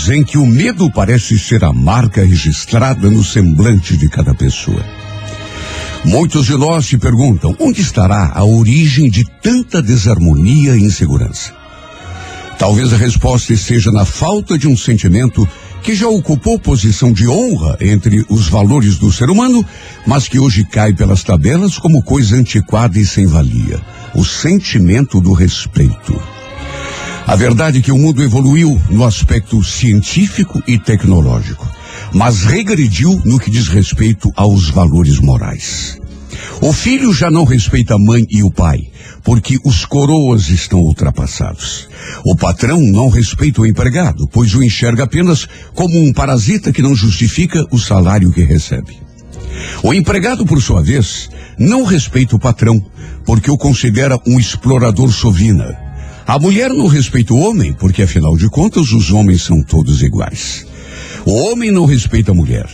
Tensos em que o medo parece ser a marca registrada no semblante de cada pessoa. Muitos de nós se perguntam onde estará a origem de tanta desarmonia e insegurança. Talvez a resposta esteja na falta de um sentimento que já ocupou posição de honra entre os valores do ser humano, mas que hoje cai pelas tabelas como coisa antiquada e sem valia: o sentimento do respeito. A verdade é que o mundo evoluiu no aspecto científico e tecnológico, mas regrediu no que diz respeito aos valores morais. O filho já não respeita a mãe e o pai, porque os coroas estão ultrapassados. O patrão não respeita o empregado, pois o enxerga apenas como um parasita que não justifica o salário que recebe. O empregado, por sua vez, não respeita o patrão, porque o considera um explorador sovina. A mulher não respeita o homem, porque afinal de contas os homens são todos iguais. O homem não respeita a mulher,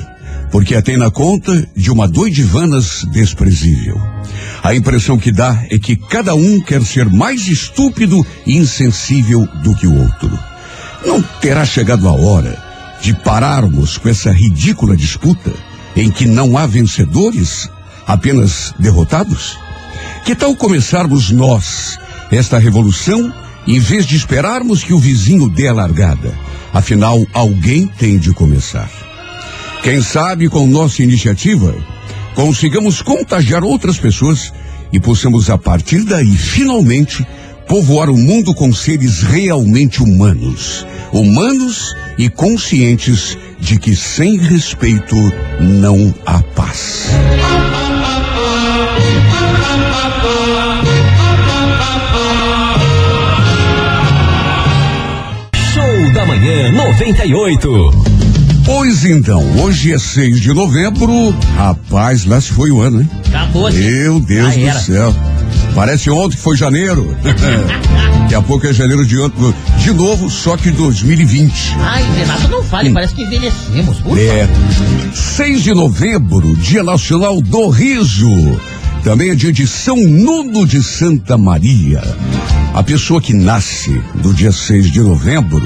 porque a tem na conta de uma doidivanas desprezível. A impressão que dá é que cada um quer ser mais estúpido e insensível do que o outro. Não terá chegado a hora de pararmos com essa ridícula disputa em que não há vencedores, apenas derrotados? Que tal começarmos nós esta revolução em vez de esperarmos que o vizinho dê a largada? Afinal, alguém tem de começar. Quem sabe com nossa iniciativa consigamos contagiar outras pessoas e possamos a partir daí finalmente povoar o mundo com seres realmente humanos, humanos e conscientes de que sem respeito não há paz. 98. Pois então, hoje é 6 de novembro. Rapaz, lá se foi o ano, hein? Acabou, assim. Meu Deus Já do era. céu. Parece ontem que foi janeiro. Daqui a pouco é janeiro de, ano- de novo, só que 2020. Ai, Renato, não fale, parece que envelhecemos. É. 6 de novembro, Dia Nacional do Riso. Também é dia de São Nuno de Santa Maria. A pessoa que nasce do dia 6 de novembro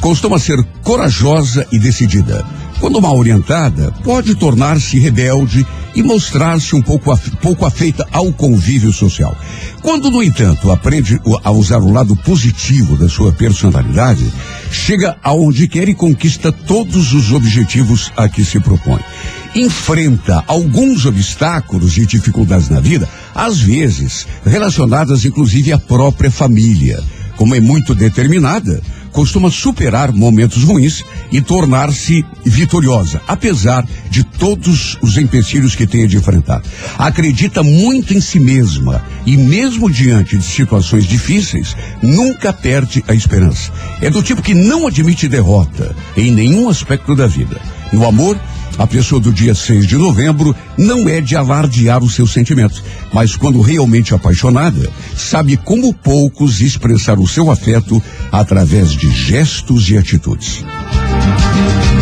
costuma ser corajosa e decidida. Quando mal orientada, pode tornar-se rebelde e mostrar-se um pouco, af- pouco afeita ao convívio social. Quando, no entanto, aprende a usar o lado positivo da sua personalidade, chega aonde quer e conquista todos os objetivos a que se propõe. Enfrenta alguns obstáculos e dificuldades na vida, às vezes relacionadas inclusive à própria família. Como é muito determinada, costuma superar momentos ruins e tornar-se vitoriosa, apesar de todos os empecilhos que tenha de enfrentar. Acredita muito em si mesma e, mesmo diante de situações difíceis, nunca perde a esperança. É do tipo que não admite derrota em nenhum aspecto da vida. No amor, a pessoa do dia 6 de novembro não é de alardear os seus sentimentos, mas quando realmente apaixonada, sabe como poucos expressar o seu afeto através de gestos e atitudes.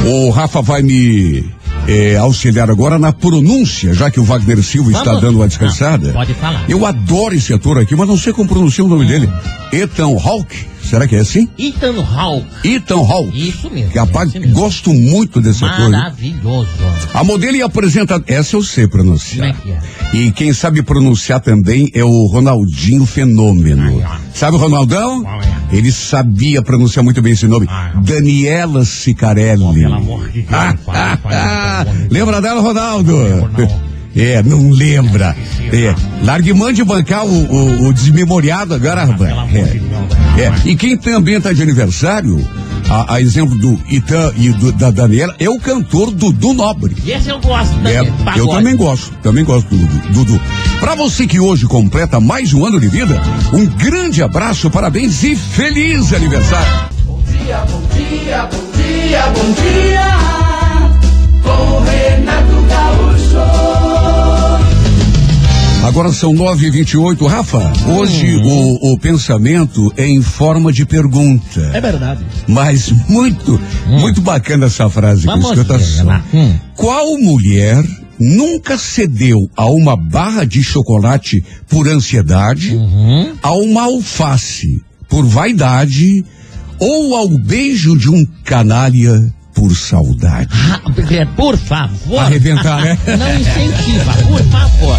O Rafa vai me eh, auxiliar agora na pronúncia, já que o Wagner Silva está Vamos. dando uma descansada. Não, pode falar. Eu adoro esse ator aqui, mas não sei como pronuncia o nome dele. Ethan Hawke, será que é assim? Ethan Hawke. Ethan Hawke. Isso mesmo. Rapaz, esse mesmo. gosto muito desse ator. Maravilhoso. A modelo e apresentadora, essa eu sei pronunciar. Como é E quem sabe pronunciar também é o Ronaldinho Fenômeno. Ai, ó. Sabe o Ronaldão? Qual é? Ele sabia pronunciar muito bem esse nome. Ai, ó. Daniela Sicarelli. Pô, pelo amor de Deus, Ah, ah, ah. Lembra dela, Ronaldo? lembro. É, não lembra. É. Largue mão de bancar o, o, o desmemoriado agora, Ah, É. É, e quem também está de aniversário, a, a exemplo do Itan e do- da Daniela, é o cantor Dudu Nobre. Esse eu gosto É, também. pagode. eu também gosto, também gosto do Dudu. Dudu. Pra você que hoje completa mais um ano de vida, um grande abraço, parabéns e feliz aniversário. Bom dia, bom dia, bom dia, bom dia. Com Renato Gaúcho. Agora são nove e vinte e oito. Rafa, hoje o, o pensamento é em forma de pergunta. É verdade. Mas muito, muito bacana essa frase Vamos escuta ver, só. Hum. Qual mulher nunca cedeu a uma barra de chocolate por ansiedade, Uhum. a uma alface por vaidade ou ao beijo de um canalha por saudade? Ah, é, por favor. Arrebentar, né? Não incentiva, por favor.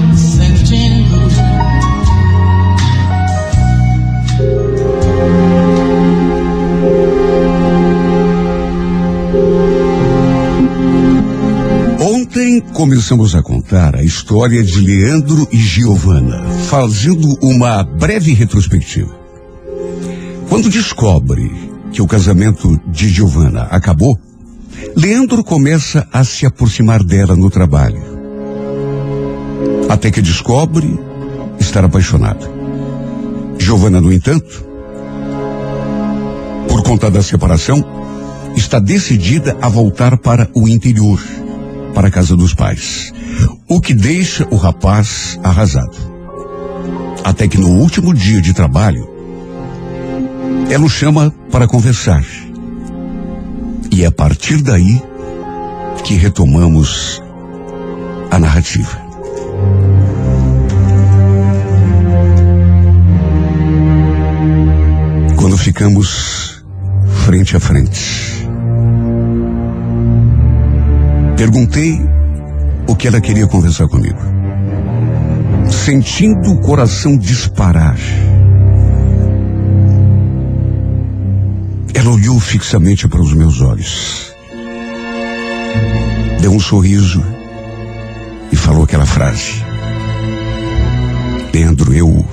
começamos a contar a história de Leandro e Giovana, fazendo uma breve retrospectiva. Quando descobre que o casamento de Giovana acabou, Leandro começa a se aproximar dela no trabalho. Até que descobre estar apaixonado. Giovana, no entanto, por conta da separação, está decidida a voltar para o interior, para a casa dos pais. O que deixa o rapaz arrasado. Até que no último dia de trabalho, ela o chama para conversar. E é a partir daí que retomamos a narrativa. Quando ficamos frente a frente. Perguntei o que ela queria conversar comigo. Sentindo o coração disparar. Ela olhou fixamente para os meus olhos. Deu um sorriso e falou aquela frase. Pedro, eu.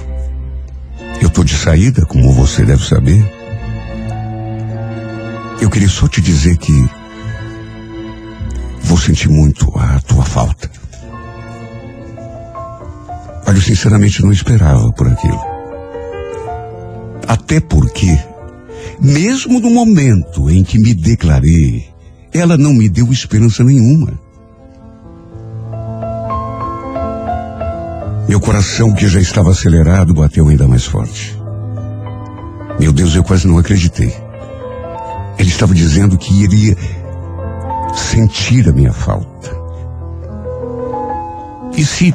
Eu tô de saída, como você deve saber. Eu queria só te dizer que vou sentir muito a tua falta. Olha, eu sinceramente não esperava por aquilo. Até porque, mesmo no momento em que me declarei, ela não me deu esperança nenhuma. Meu coração, que já estava acelerado, bateu ainda mais forte. Meu Deus, eu quase não acreditei. Ele estava dizendo que iria sentir a minha falta. E se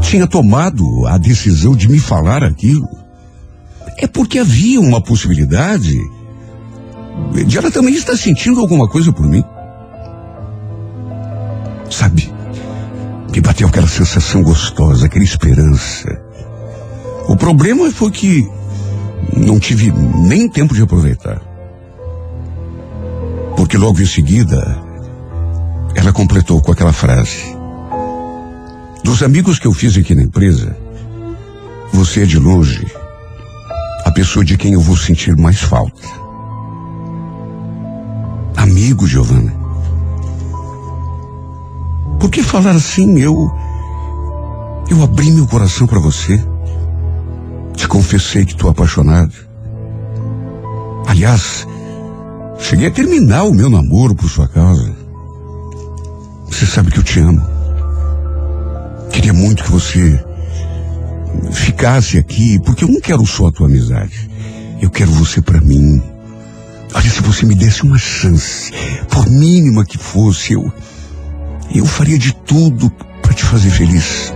tinha tomado a decisão de me falar aquilo, é porque havia uma possibilidade de ela também estar sentindo alguma coisa por mim. Sabe, me bateu aquela sensação gostosa, aquela esperança. O problema foi que não tive nem tempo de aproveitar. Porque logo em seguida, ela completou com aquela frase. Dos amigos que eu fiz aqui na empresa, você é de longe a pessoa de quem eu vou sentir mais falta. Amigo, Giovana. Por que falar assim? Eu. Eu abri meu coração para você. Te confessei que estou apaixonado. Aliás, cheguei a terminar o meu namoro por sua causa. Você sabe que eu te amo. Queria muito que você ficasse aqui, porque eu não quero só a tua amizade. Eu quero você para mim. Olha, se você me desse uma chance, por mínima que fosse, eu. Eu faria de tudo para te fazer feliz.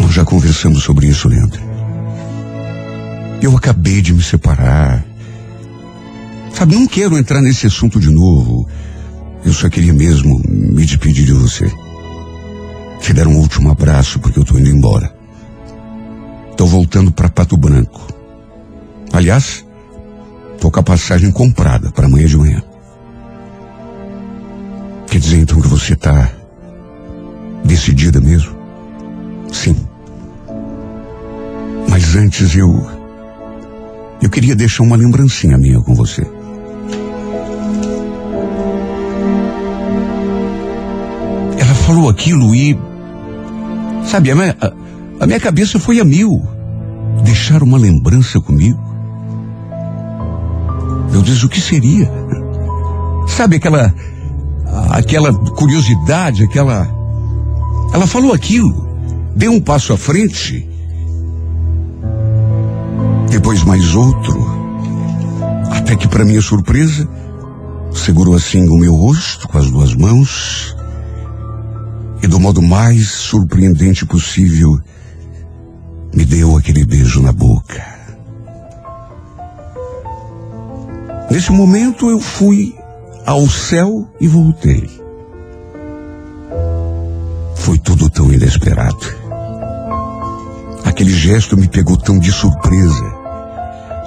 Nós já conversamos sobre isso, Leandro. Eu acabei de me separar. Sabe, não quero entrar nesse assunto de novo. Eu só queria mesmo me despedir de você. Te dar um último abraço porque eu tô indo embora. Tô voltando para Pato Branco. Aliás, tô com a passagem comprada para amanhã de manhã. Quer dizer então que você tá decidida mesmo? Sim. Mas antes eu. Eu queria deixar uma lembrancinha minha com você. Falou aquilo e. Sabe, a minha, a, a minha cabeça foi a mil. Deixar uma lembrança comigo? Meu Deus, o que seria? Sabe aquela. aquela curiosidade, aquela. Ela falou aquilo, deu um passo à frente, depois mais outro, até que, para minha surpresa, segurou assim o meu rosto com as duas mãos e, do modo mais surpreendente possível, me deu aquele beijo na boca. Nesse momento eu fui ao céu e voltei. Foi tudo tão inesperado. Aquele gesto me pegou tão de surpresa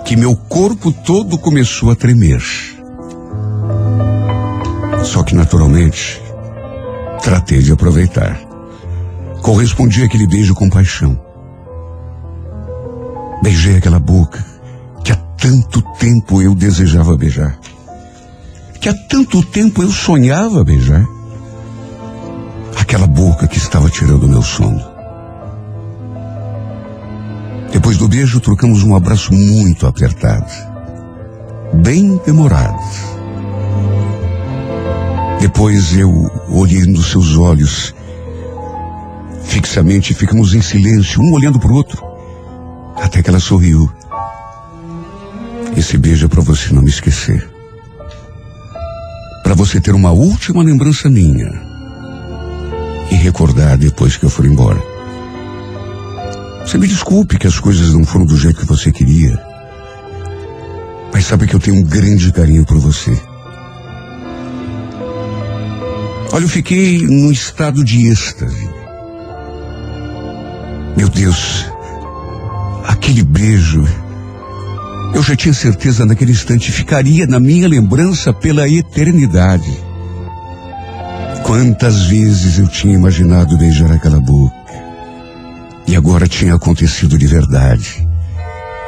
que meu corpo todo começou a tremer. Só que naturalmente tratei de aproveitar. Correspondi àquele beijo com paixão. Beijei aquela boca que há tanto tempo eu desejava beijar. Que há tanto tempo eu sonhava beijar. Aquela boca que estava tirando meu sono. Depois do beijo, trocamos um abraço muito apertado. Bem demorado. Depois eu olhei nos seus olhos. Fixamente ficamos em silêncio, um olhando para o outro. Até que ela sorriu. Esse beijo é para você não me esquecer. Para você ter uma última lembrança minha. E recordar depois que eu for embora. Você me desculpe que as coisas não foram do jeito que você queria. Mas sabe que eu tenho um grande carinho por você. Olha, eu fiquei num estado de êxtase. Meu Deus, aquele beijo, eu já tinha certeza naquele instante ficaria na minha lembrança pela eternidade. Quantas vezes eu tinha imaginado beijar aquela boca. E agora tinha acontecido de verdade.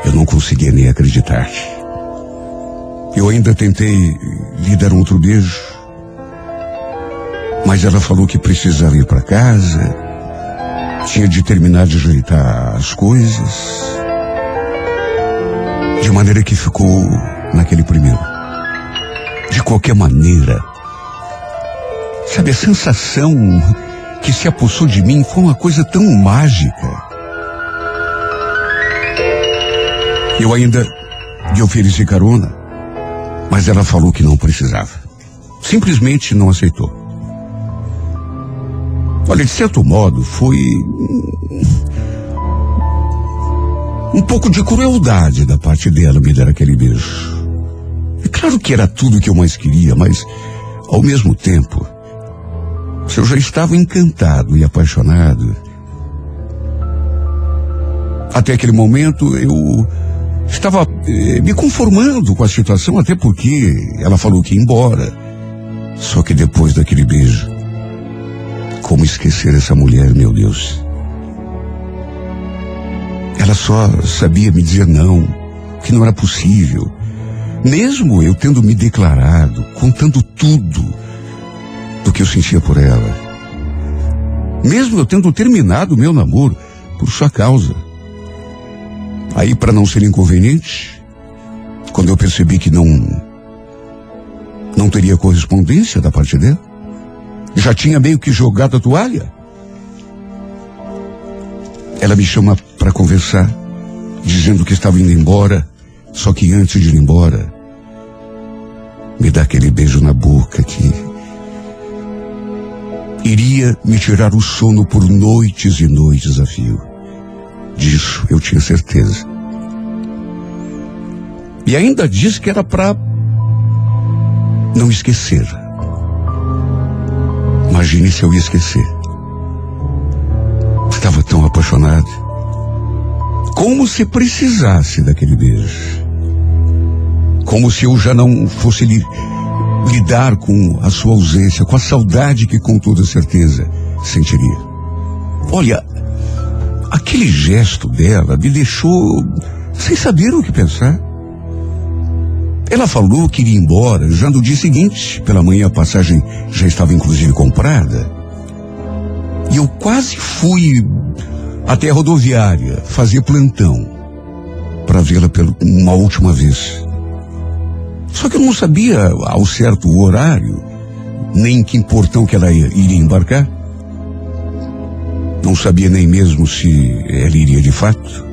Eu não conseguia nem acreditar. Eu ainda tentei lhe dar um outro beijo. Mas ela falou que precisava ir para casa. Tinha de terminar de ajeitar as coisas. De maneira que ficou naquele primeiro. De qualquer maneira. Sabe, a sensação que se apossou de mim foi uma coisa tão mágica. Eu ainda lhe ofereci carona, mas ela falou que não precisava. Simplesmente não aceitou. Olha, de certo modo, foi um pouco de crueldade da parte dela me dar aquele beijo. É claro que era tudo que eu mais queria, mas, ao mesmo tempo, se eu já estava encantado e apaixonado, até aquele momento eu estava eh, me conformando com a situação, até porque ela falou que ia embora. Só que depois daquele beijo, como esquecer essa mulher, meu Deus? Ela só sabia me dizer não, que não era possível. Mesmo eu tendo me declarado, contando tudo do que eu sentia por ela. Mesmo eu tendo terminado o meu namoro por sua causa. Aí, para não ser inconveniente, quando eu percebi que não não teria correspondência da parte dela, já tinha meio que jogado a toalha. Ela me chama para conversar, dizendo que estava indo embora, só que antes de ir embora, me dá aquele beijo na boca que iria me tirar o sono por noites e noites a fio. Disso eu tinha certeza. E ainda disse que era para não esquecer. Imagine se eu ia esquecer. Estava tão apaixonado. Como se precisasse daquele beijo. Como se eu já não fosse li lidar com a sua ausência, com a saudade que com toda certeza sentiria. Olha, aquele gesto dela me deixou sem saber o que pensar. Ela falou que iria embora já no dia seguinte. Pela manhã a passagem já estava inclusive comprada. E eu quase fui até a rodoviária fazer plantão para vê-la uma última vez. Só que eu não sabia ao certo o horário, nem que portão que ela ia, iria embarcar. Não sabia nem mesmo se ela iria de fato.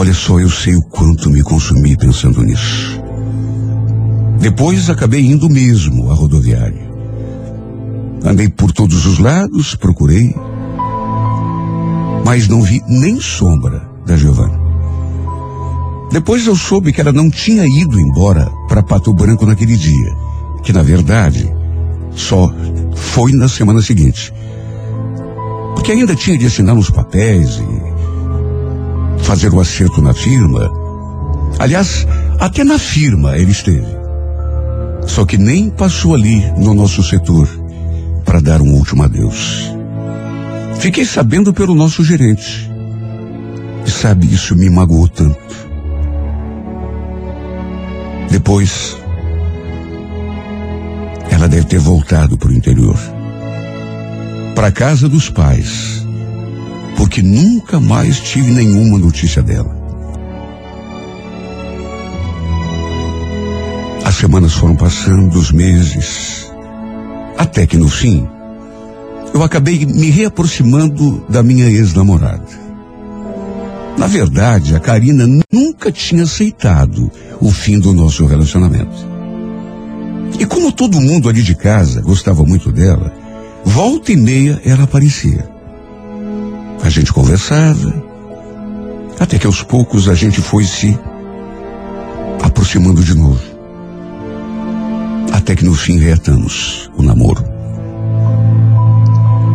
Olha só, eu sei o quanto me consumi pensando nisso. Depois acabei indo mesmo à rodoviária. Andei por todos os lados, procurei, mas não vi nem sombra da Giovana. Depois eu soube que ela não tinha ido embora para Pato Branco naquele dia, que na verdade só foi na semana seguinte. Porque ainda tinha de assinar uns papéis e fazer o acerto na firma. Aliás, até na firma ele esteve. Só que nem passou ali no nosso setor para dar um último adeus. Fiquei sabendo pelo nosso gerente. E sabe, isso me magoou tanto. Depois, ela deve ter voltado para o interior. Para a casa dos pais. Porque nunca mais tive nenhuma notícia dela. As semanas foram passando, os meses, até que no fim, eu acabei me reaproximando da minha ex-namorada. Na verdade, a Karina nunca tinha aceitado o fim do nosso relacionamento. E como todo mundo ali de casa gostava muito dela, volta e meia ela aparecia. A gente conversava, até que aos poucos a gente foi se aproximando de novo. Até que no fim reatamos o namoro.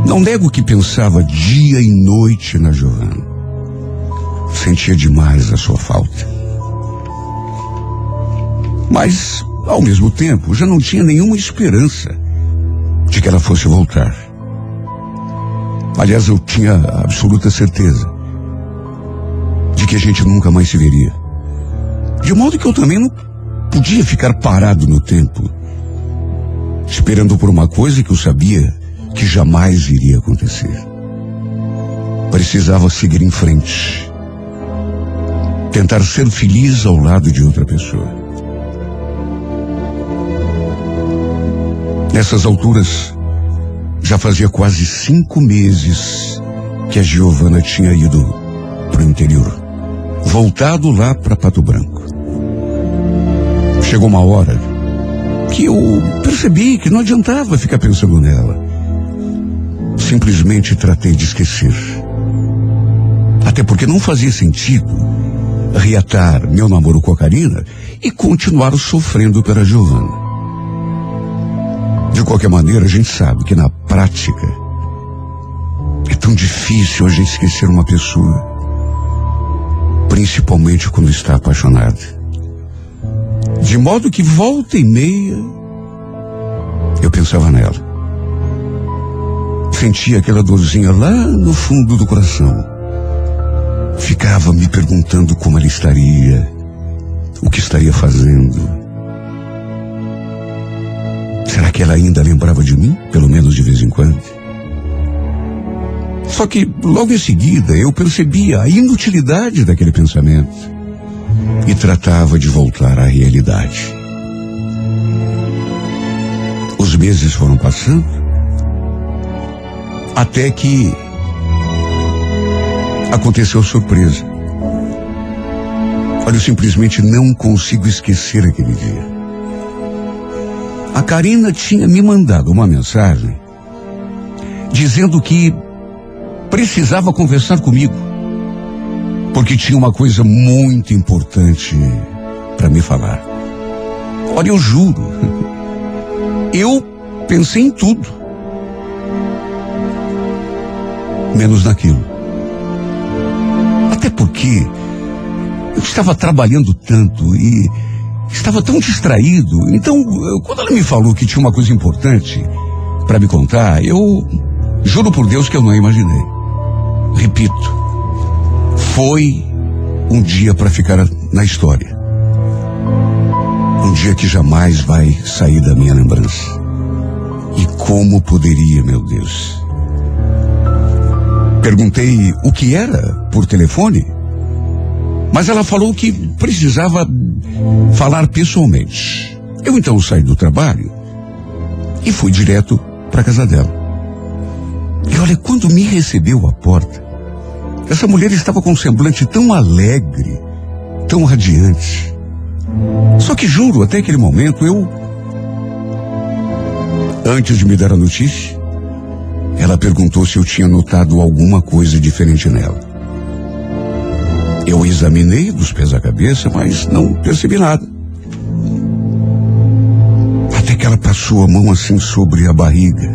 Não nego que pensava dia e noite na Giovana. Sentia demais a sua falta. Mas, ao mesmo tempo, já não tinha nenhuma esperança de que ela fosse voltar. Aliás, eu tinha absoluta certeza de que a gente nunca mais se veria. De modo que eu também não podia ficar parado no tempo, esperando por uma coisa que eu sabia que jamais iria acontecer. Precisava seguir em frente. Tentar ser feliz ao lado de outra pessoa. Nessas alturas, já fazia quase cinco meses que a Giovana tinha ido para o interior, voltado lá para Pato Branco. Chegou uma hora que eu percebi que não adiantava ficar pensando nela. Simplesmente tratei de esquecer. Até porque não fazia sentido reatar meu namoro com a Karina e continuar sofrendo pela Giovana. De qualquer maneira, a gente sabe que na prática é tão difícil a gente esquecer uma pessoa, principalmente quando está apaixonada. De modo que volta e meia eu pensava nela. Sentia aquela dorzinha lá no fundo do coração. Ficava me perguntando como ela estaria, o que estaria fazendo. Será que ela ainda lembrava de mim, pelo menos de vez em quando? Só que logo em seguida eu percebia a inutilidade daquele pensamento e tratava de voltar à realidade. Os meses foram passando até que aconteceu surpresa. Olha, eu simplesmente não consigo esquecer aquele dia. A Karina tinha me mandado uma mensagem dizendo que precisava conversar comigo, porque tinha uma coisa muito importante para me falar. Olha, eu juro, eu pensei em tudo, menos naquilo. Até porque eu estava trabalhando tanto e Estava tão distraído. Então, quando ela me falou que tinha uma coisa importante, para me contar, eu juro por Deus que eu não imaginei. Repito, foi um dia para ficar na história. Um dia que jamais vai sair da minha lembrança. E como poderia, meu Deus? Perguntei o que era por telefone, mas ela falou que precisava falar pessoalmente. Eu então saí do trabalho e fui direto para casa dela. E olha, quando me recebeu à porta, essa mulher estava com um semblante tão alegre, tão radiante. Só que juro, até aquele momento eu. Antes de me dar a notícia, ela perguntou se eu tinha notado alguma coisa diferente nela. Eu examinei dos pés à cabeça, mas não percebi nada. Até que ela passou a mão assim sobre a barriga.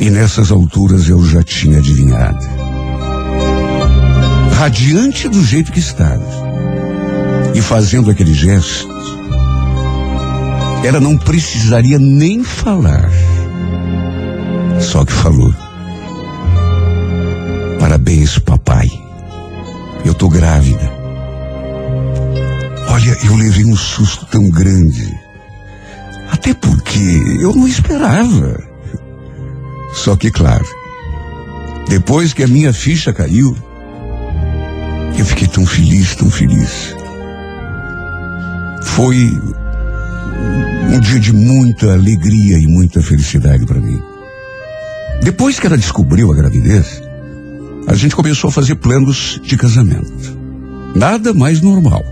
E nessas alturas eu já tinha adivinhado. Radiante do jeito que estava. E fazendo aquele gesto, ela não precisaria nem falar. Só que falou. Parabéns, papai. Eu tô grávida. Olha, eu levei um susto tão grande. Até porque eu não esperava. Só que, claro, depois que a minha ficha caiu, eu fiquei tão feliz, tão feliz. Foi um dia de muita alegria e muita felicidade para mim. Depois que ela descobriu a gravidez, gente começou a fazer planos de casamento. Nada mais normal.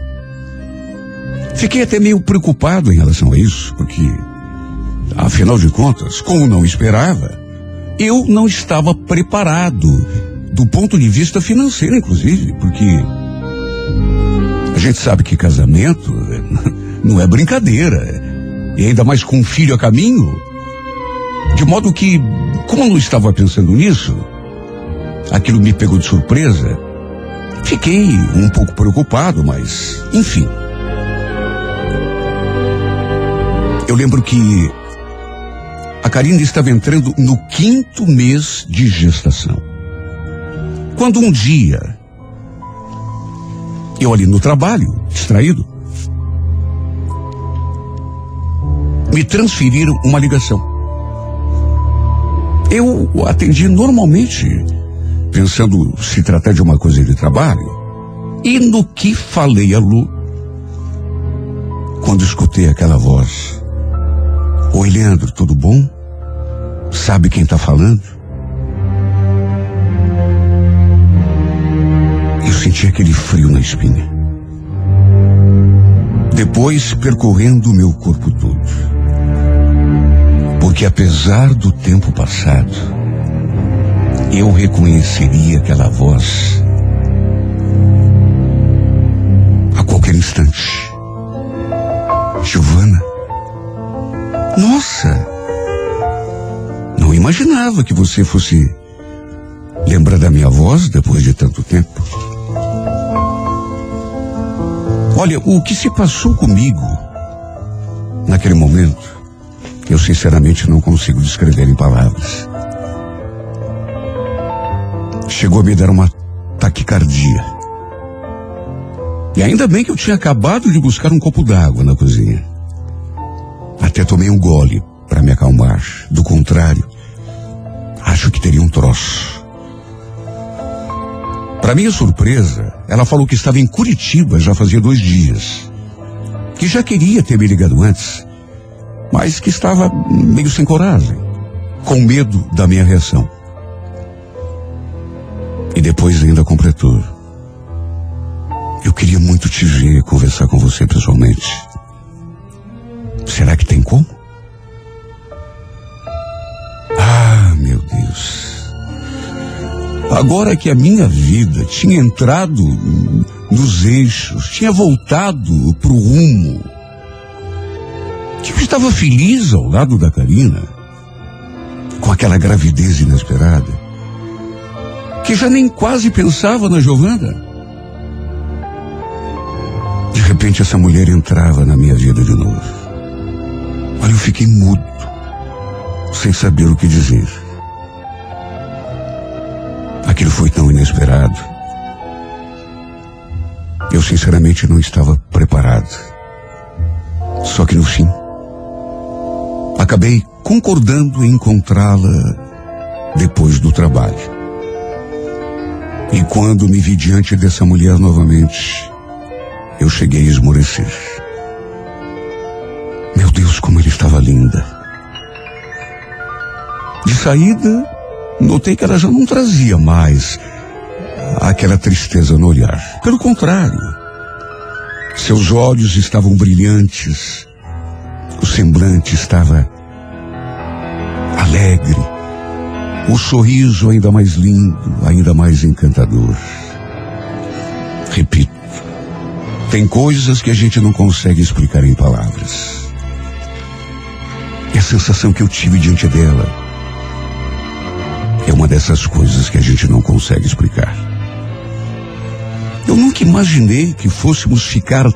Fiquei até meio preocupado em relação a isso, porque, afinal de contas, como não esperava, eu não estava preparado do ponto de vista financeiro, inclusive, porque a gente sabe que casamento não é brincadeira, e ainda mais com um filho a caminho. De modo que, como eu não estava pensando nisso, aquilo me pegou de surpresa. Fiquei um pouco preocupado, mas, enfim. Eu lembro que a Karina estava entrando no quinto mês de gestação. Quando um dia, eu ali no trabalho, distraído, me transferiram uma ligação. Eu atendi normalmente, pensando se tratar de uma coisa de trabalho. E no que falei a Lu, quando escutei aquela voz. Oi, Leandro, tudo bom? Sabe quem está falando? Eu senti aquele frio na espinha. Depois percorrendo o meu corpo todo. Porque apesar do tempo passado, eu reconheceria aquela voz a qualquer instante. Giovana. Nossa! Não imaginava que você fosse lembrar da minha voz depois de tanto tempo. Olha, o que se passou comigo naquele momento, eu sinceramente não consigo descrever em palavras. Chegou a me dar uma taquicardia. E ainda bem que eu tinha acabado de buscar um copo d'água na cozinha. Até tomei um gole para me acalmar. Do contrário, acho que teria um troço. Para minha surpresa, ela falou que estava em Curitiba já fazia dois dias. Que já queria ter me ligado antes, mas que estava meio sem coragem, com medo da minha reação. E depois ainda completou. Eu queria muito te ver e conversar com você pessoalmente. Será que tem como? Ah, meu Deus. Agora que a minha vida tinha entrado nos eixos, tinha voltado para o rumo, que eu estava feliz ao lado da Karina, com aquela gravidez inesperada, que já nem quase pensava na Giovana. De repente essa mulher entrava na minha vida de novo. Olha, eu fiquei mudo. sem saber o que dizer. Aquilo foi tão inesperado. Eu sinceramente não estava preparado. Só que no fim, acabei concordando em encontrá-la depois do trabalho. E quando me vi diante dessa mulher novamente, eu cheguei a esmorecer. Meu Deus, como ela estava linda. De saída, notei que ela já não trazia mais aquela tristeza no olhar. Pelo contrário, seus olhos estavam brilhantes, o semblante estava alegre, o sorriso ainda mais lindo, ainda mais encantador. Repito, tem coisas que a gente não consegue explicar em palavras. E a sensação que eu tive diante dela é uma dessas coisas que a gente não consegue explicar. Eu nunca imaginei que fôssemos ficar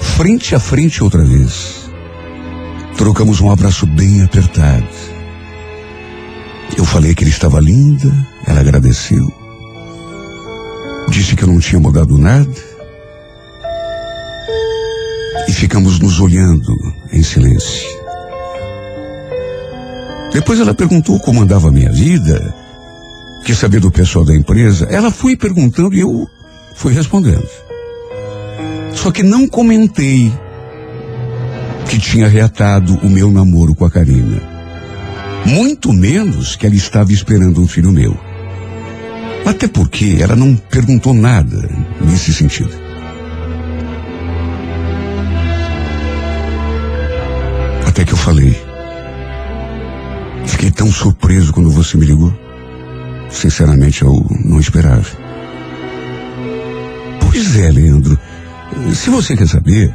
frente a frente outra vez. Trocamos um abraço bem apertado. Eu falei que ele estava linda, ela agradeceu. Disse que eu não tinha mudado nada. E ficamos nos olhando em silêncio. Depois ela perguntou como andava a minha vida, quis saber do pessoal da empresa. Ela foi perguntando e eu fui respondendo. Só que não comentei que tinha reatado o meu namoro com a Karina. Muito menos que ela estava esperando um filho meu. Até porque ela não perguntou nada nesse sentido. Até que eu falei. Fiquei tão surpreso quando você me ligou. Sinceramente, eu não esperava. Pois é, Leandro. Se você quer saber,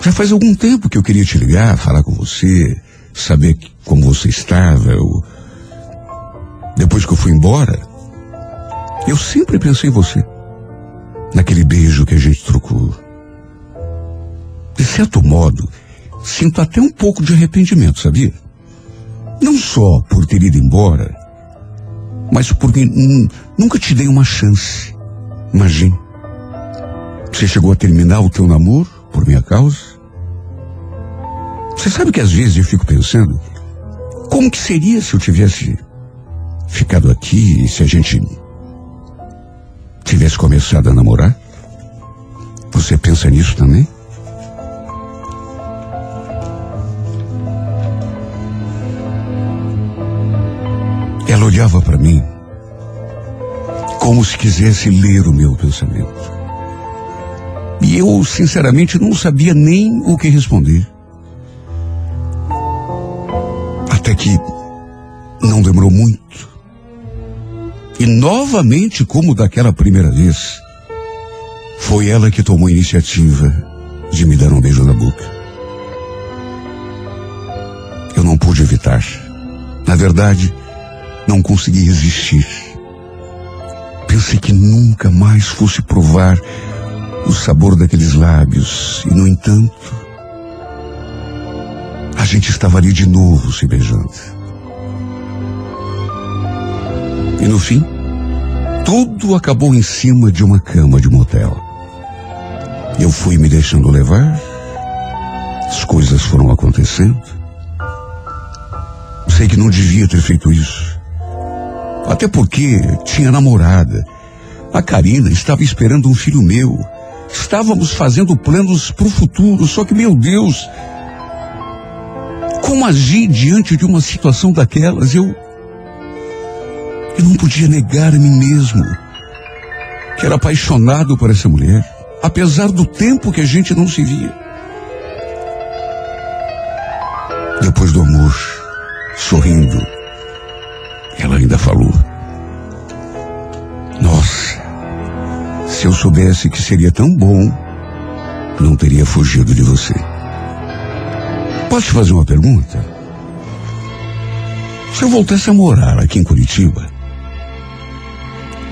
já faz algum tempo que eu queria te ligar, falar com você, saber como você estava. Eu... Depois que eu fui embora, eu sempre pensei em você. Naquele beijo que a gente trocou. De certo modo, sinto até um pouco de arrependimento, sabia? Não só por ter ido embora, mas porque nunca te dei uma chance. Imagine. Você chegou a terminar o teu namoro por minha causa? Você sabe que às vezes eu fico pensando, como que seria se eu tivesse ficado aqui e se a gente tivesse começado a namorar? Você pensa nisso também? Ela olhava para mim como se quisesse ler o meu pensamento. E eu, sinceramente, não sabia nem o que responder. Que não demorou muito. E novamente, como daquela primeira vez, foi ela que tomou a iniciativa de me dar um beijo na boca. Eu não pude evitar. Na verdade, não consegui resistir. Pensei que nunca mais fosse provar o sabor daqueles lábios. E, no entanto, a gente estava ali de novo se beijando. E no fim, tudo acabou em cima de uma cama de motel. Eu fui me deixando levar, as coisas foram acontecendo. Sei que não devia ter feito isso. Até porque tinha namorada. A Karina estava esperando um filho meu. Estávamos fazendo planos para o futuro, só que, meu Deus, como agir diante de uma situação daquelas? Eu. Eu não podia negar a mim mesmo que era apaixonado por essa mulher, apesar do tempo que a gente não se via. Depois do amor, sorrindo, ela ainda falou: Nossa, se eu soubesse que seria tão bom, não teria fugido de você. Posso te fazer uma pergunta? Se eu voltasse a morar aqui em Curitiba,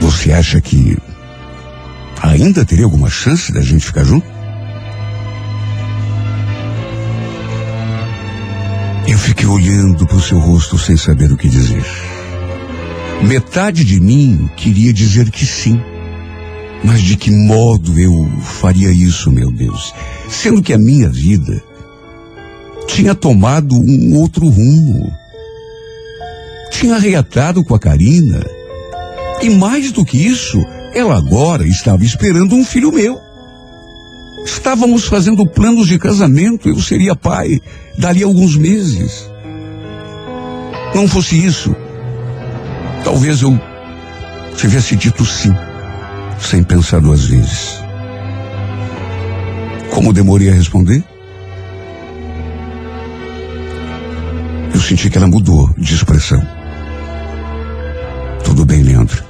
você acha que ainda teria alguma chance da gente ficar junto? Eu fiquei olhando para o seu rosto sem saber o que dizer. Metade de mim queria dizer que sim. Mas de que modo eu faria isso, meu Deus? Sendo que a minha vida tinha tomado um outro rumo. Tinha reatado com a Karina. E mais do que isso, ela agora estava esperando um filho meu. Estávamos fazendo planos de casamento, eu seria pai dali a alguns meses. Não fosse isso, talvez eu tivesse dito sim, sem pensar duas vezes. Como demorei a responder? Eu senti que ela mudou de expressão. Tudo bem, Leandro.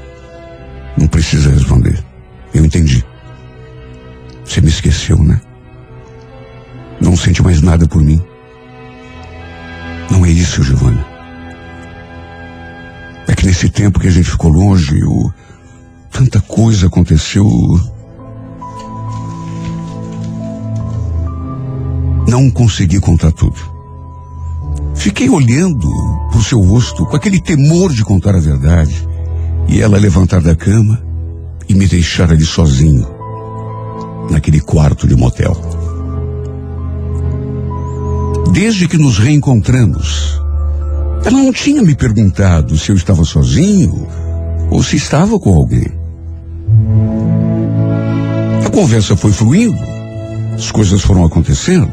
Não precisa responder. Eu entendi. Você me esqueceu, né? Não sente mais nada por mim. Não é isso, Giovana. É que nesse tempo que a gente ficou longe, o... tanta coisa aconteceu. Não consegui contar tudo. Fiquei olhando pro seu rosto com aquele temor de contar a verdade. E ela levantar da cama e me deixar ali sozinho, naquele quarto de motel. Desde que nos reencontramos, ela não tinha me perguntado se eu estava sozinho ou se estava com alguém. A conversa foi fluindo, as coisas foram acontecendo.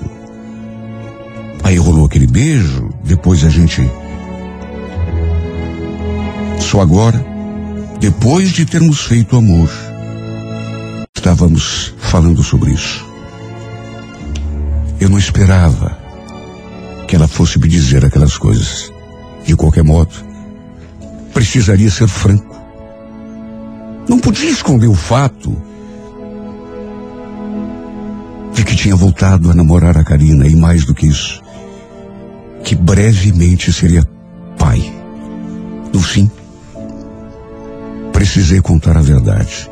Aí rolou aquele beijo, depois a gente. Só agora, depois de termos feito amor, estávamos falando sobre isso. Eu não esperava que ela fosse me dizer aquelas coisas. De qualquer modo, precisaria ser franco. Não podia esconder o fato de que tinha voltado a namorar a Karina e mais do que isso, que brevemente seria pai. No fim, precisei contar a verdade.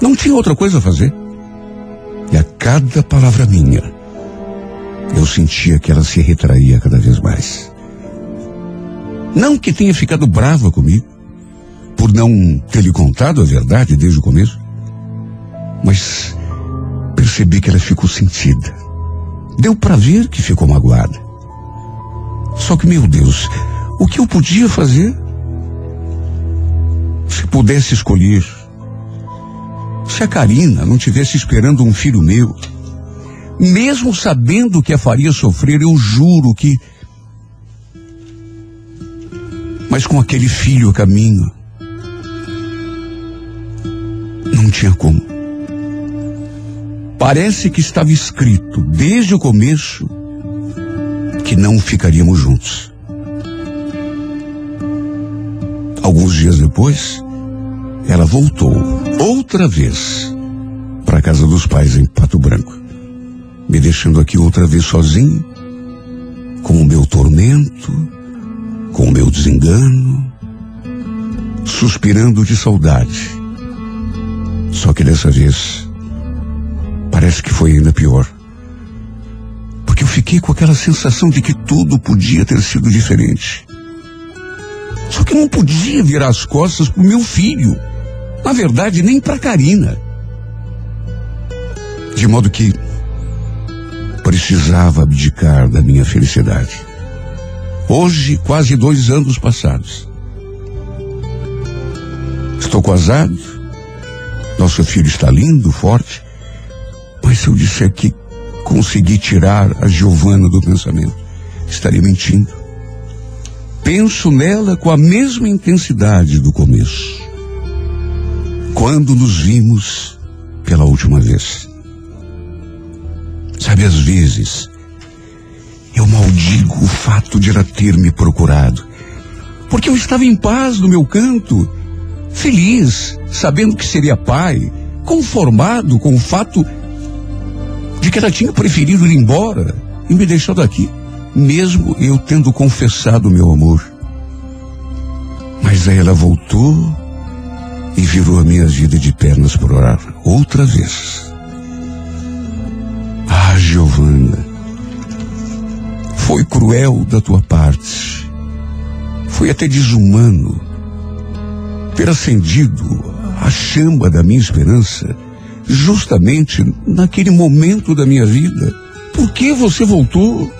Não tinha outra coisa a fazer. E a cada palavra minha, eu sentia que ela se retraía cada vez mais. Não que tenha ficado brava comigo, por não ter lhe contado a verdade desde o começo, mas percebi que ela ficou sentida. Deu para ver que ficou magoada. Só que, meu Deus, o que eu podia fazer? Se pudesse escolher, se a Karina não tivesse esperando um filho meu, mesmo sabendo que a faria sofrer, eu juro que. Mas com aquele filho a caminho, não tinha como. Parece que estava escrito desde o começo que não ficaríamos juntos. Alguns dias depois, ela voltou outra vez para a casa dos pais em Pato Branco, me deixando aqui outra vez sozinho, com o meu tormento, com o meu desengano, suspirando de saudade. Só que dessa vez, parece que foi ainda pior. Fiquei com aquela sensação de que tudo podia ter sido diferente. Só que não podia virar as costas pro meu filho. Na verdade, nem pra Karina. De modo que precisava abdicar da minha felicidade. Hoje, quase dois anos passados. Estou casado. Nosso filho está lindo, forte. Mas se eu disser que consegui tirar a Giovana do pensamento, estaria mentindo. Penso nela com a mesma intensidade do começo. Quando nos vimos pela última vez. Sabe, às vezes, eu maldigo o fato de ela ter me procurado. Porque eu estava em paz no meu canto, feliz, sabendo que seria pai, conformado com o fato de que ela tinha preferido ir embora e me deixado aqui, mesmo eu tendo confessado meu amor. Mas aí ela voltou e virou a minha vida de pernas por orar outra vez. Ah, Giovana, Foi cruel da tua parte. Foi até desumano ter acendido a chama da minha esperança justamente naquele momento da minha vida. Por que você voltou?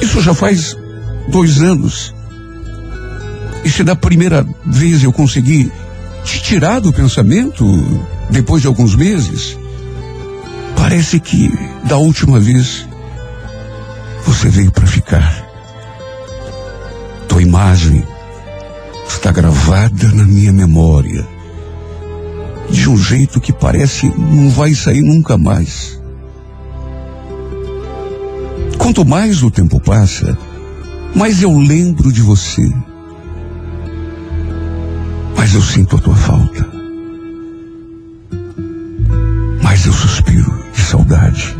Isso já faz dois anos. E se da primeira vez eu consegui te tirar do pensamento, depois de alguns meses, parece que da última vez você veio para ficar. Tua imagem está gravada na minha memória de um jeito que parece não vai sair nunca mais. Quanto mais o tempo passa, mais eu lembro de você. Mas eu sinto a tua falta. Mas eu suspiro de saudade.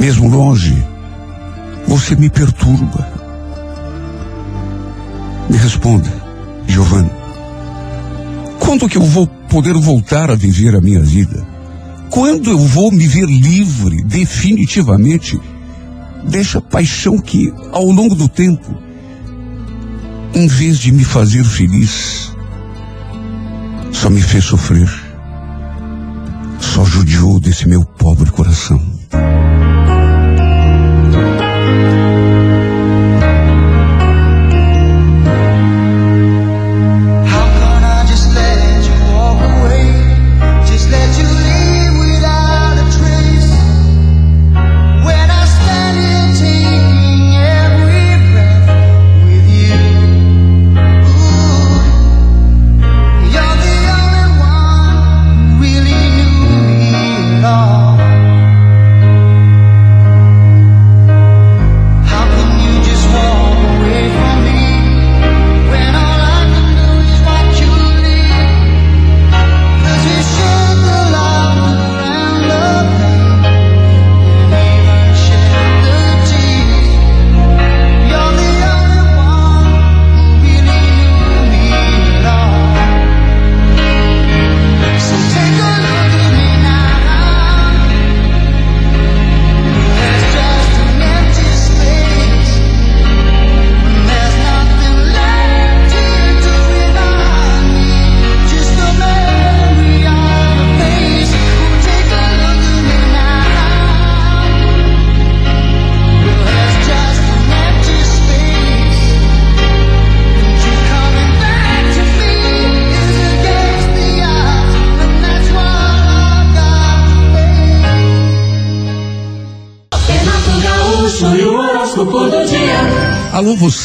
Mesmo longe, você me perturba. Me responda, Giovanni. Quando que eu vou poder voltar a viver a minha vida? Quando eu vou me ver livre, definitivamente, dessa paixão que, ao longo do tempo, em vez de me fazer feliz, só me fez sofrer, só judiou desse meu pobre coração.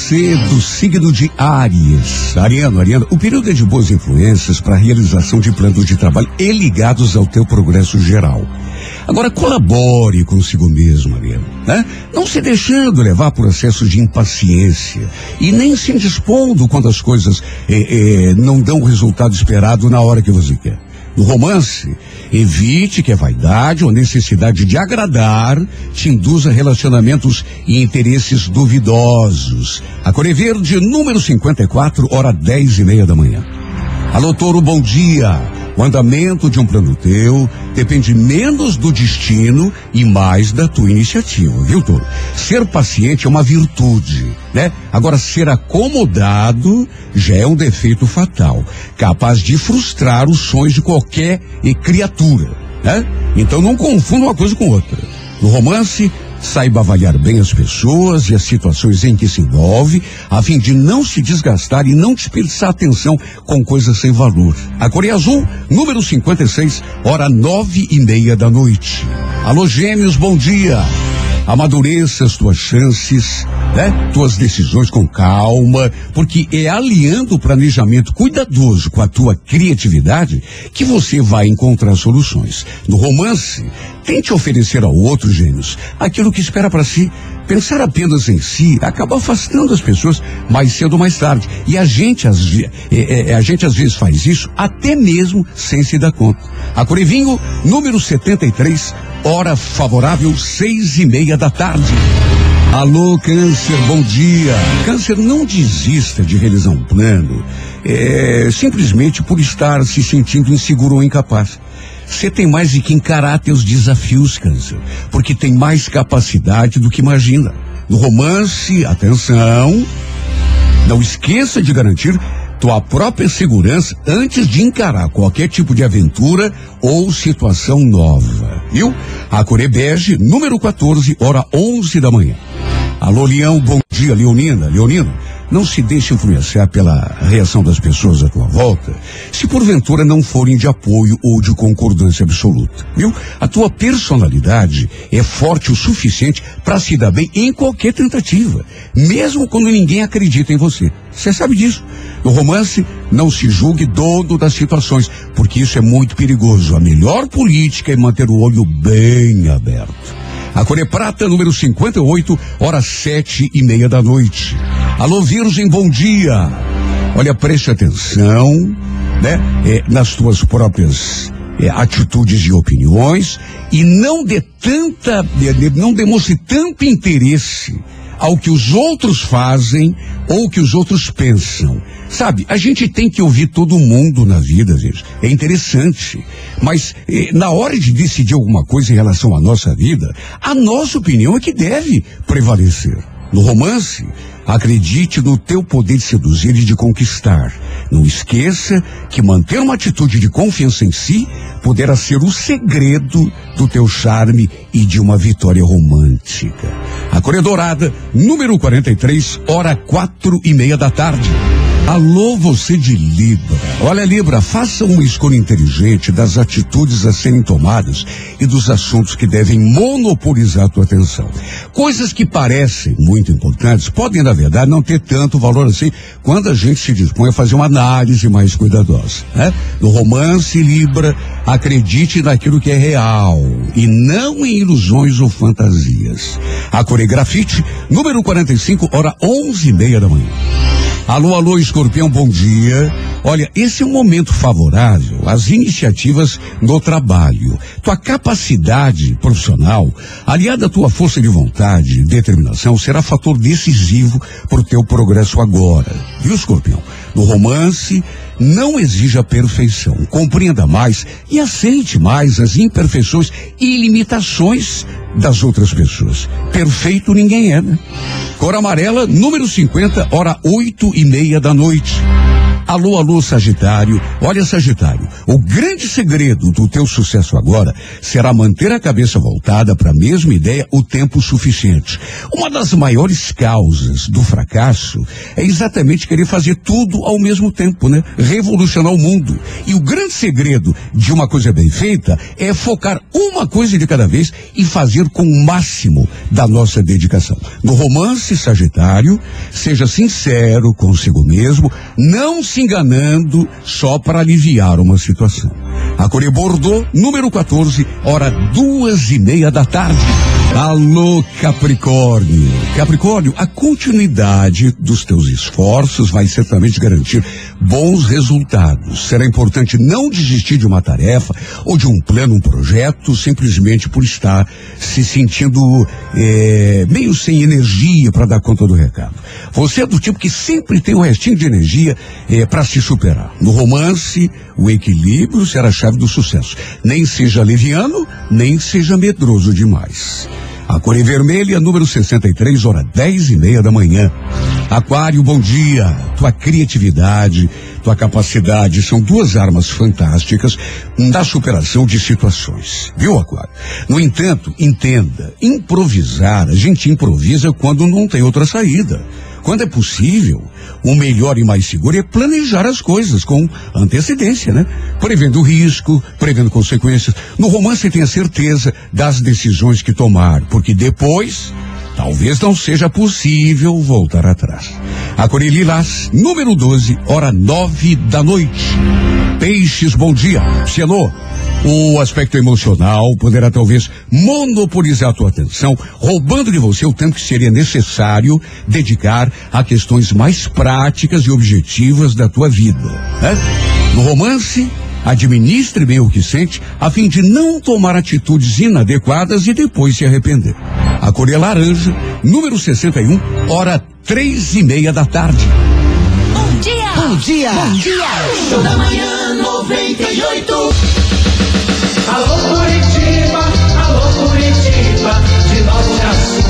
Você do signo de Áries. Ariano, Ariano, o período é de boas influências para a realização de planos de trabalho e ligados ao teu progresso geral. Agora, colabore consigo mesmo, Ariano, né? Não se deixando levar por excesso de impaciência e nem se indispondo quando as coisas eh, eh, não dão o resultado esperado na hora que você quer. No romance, evite que a vaidade ou necessidade de agradar te induza a relacionamentos e interesses duvidosos. A Cor é Verde, número 54, hora 10 e meia da manhã. Alô, Touro, bom dia. O andamento de um plano teu depende menos do destino e mais da tua iniciativa, viu, Touro? Ser paciente é uma virtude, né? Agora, ser acomodado já é um defeito fatal, capaz de frustrar os sonhos de qualquer criatura, né? Então não confunda uma coisa com outra. No romance, saiba avaliar bem as pessoas e as situações em que se envolve, a fim de não se desgastar e não desperdiçar atenção com coisas sem valor. A Coreia Azul, número 56, hora nove e meia da noite. Alô, gêmeos, bom dia. Amadureça as tuas chances, né? Tuas decisões com calma, porque é aliando o planejamento cuidadoso com a tua criatividade que você vai encontrar soluções. No romance, tente oferecer ao outro, gêmeos, aquilo que espera para si. Pensar apenas em si acaba afastando as pessoas mais cedo ou mais tarde. E a gente, às, ve- é, é, a gente às vezes faz isso até mesmo sem se dar conta. A Corevinho, número 73, hora favorável, seis e meia da tarde. Alô, Câncer, bom dia. Câncer, não desista de realizar um plano, é, simplesmente por estar se sentindo inseguro ou incapaz. Você tem mais de que encarar teus desafios, câncer, porque tem mais capacidade do que imagina. No romance, atenção, não esqueça de garantir tua própria segurança antes de encarar qualquer tipo de aventura ou situação nova. Viu? A Corebege, número 14, hora 11 da manhã. Alô, Leão, bom dia, Leonina. Leonina, não se deixe influenciar pela reação das pessoas à tua volta, se porventura não forem de apoio ou de concordância absoluta. Viu? A tua personalidade é forte o suficiente para se dar bem em qualquer tentativa, mesmo quando ninguém acredita em você. Você sabe disso. No romance, não se julgue dono das situações, porque isso é muito perigoso. A melhor política é manter o olho bem aberto. A Core Prata, número 58, horas sete e meia da noite. Alô, Virgem, bom dia. Olha, preste atenção, né? É, nas tuas próprias é, atitudes e opiniões e não dê tanta, não demonstre tanto interesse ao que os outros fazem ou que os outros pensam. Sabe, a gente tem que ouvir todo mundo na vida, gente. É interessante. Mas eh, na hora de decidir alguma coisa em relação à nossa vida, a nossa opinião é que deve prevalecer. No romance, acredite no teu poder de seduzir e de conquistar. Não esqueça que manter uma atitude de confiança em si poderá ser o segredo do teu charme e de uma vitória romântica. A Coreia Dourada, número 43, hora quatro e meia da tarde. Alô, você de Libra. Olha, Libra, faça uma escolha inteligente das atitudes a serem tomadas e dos assuntos que devem monopolizar a tua atenção. Coisas que parecem muito importantes podem, na verdade, não ter tanto valor assim quando a gente se dispõe a fazer uma análise mais cuidadosa. Né? No romance, Libra, acredite naquilo que é real e não em ilusões ou fantasias. A coregrafite, número 45, hora onze e meia da manhã. Alô, alô, escorpião, bom dia. Olha, esse é um momento favorável às iniciativas no trabalho. Tua capacidade profissional, aliada à tua força de vontade e determinação, será fator decisivo para o teu progresso agora. Viu, escorpião? No romance, não exija perfeição. Compreenda mais e aceite mais as imperfeições e limitações das outras pessoas. Perfeito ninguém é, né? Cor amarela, número 50, hora oito e meia da noite. Alô, alô, Sagitário. Olha, Sagitário, o grande segredo do teu sucesso agora será manter a cabeça voltada para a mesma ideia o tempo suficiente. Uma das maiores causas do fracasso é exatamente querer fazer tudo ao mesmo tempo, né? Revolucionar o mundo. E o grande segredo de uma coisa bem feita é focar uma coisa de cada vez e fazer com o máximo da nossa dedicação. No romance, Sagitário, seja sincero consigo mesmo, não se enganando só para aliviar uma situação. A Bordeaux, número 14, hora duas e meia da tarde. Alô, Capricórnio. Capricórnio, a continuidade dos teus esforços vai certamente garantir bons resultados. Será importante não desistir de uma tarefa ou de um plano, um projeto, simplesmente por estar se sentindo eh, meio sem energia para dar conta do recado. Você é do tipo que sempre tem um restinho de energia para se superar. No romance, o equilíbrio será a chave do sucesso. Nem seja leviano, nem seja medroso demais. A cor é vermelha, número 63, hora 10 e meia da manhã. Aquário, bom dia. Tua criatividade, tua capacidade são duas armas fantásticas na superação de situações. Viu, Aquário? No entanto, entenda, improvisar, a gente improvisa quando não tem outra saída. Quando é possível, o melhor e mais seguro é planejar as coisas com antecedência, né? Prevendo risco, prevendo consequências. No romance tenha certeza das decisões que tomar, porque depois talvez não seja possível voltar atrás. A Corelilás, número 12, hora nove da noite. Peixes, bom dia. Cielo, o aspecto emocional poderá talvez monopolizar a tua atenção, roubando de você o tempo que seria necessário dedicar a questões mais práticas e objetivas da tua vida. Né? No romance, administre bem o que sente, a fim de não tomar atitudes inadequadas e depois se arrepender. A cor é laranja, número 61, hora três e meia da tarde. Bom dia! Bom dia! Bom dia! Show da manhã 98. Alô Curitiba, alô Curitiba, de norte a sul.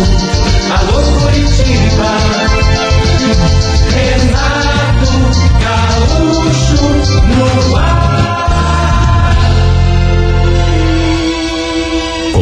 Alô Curitiba. Renato Gaúcho no ar.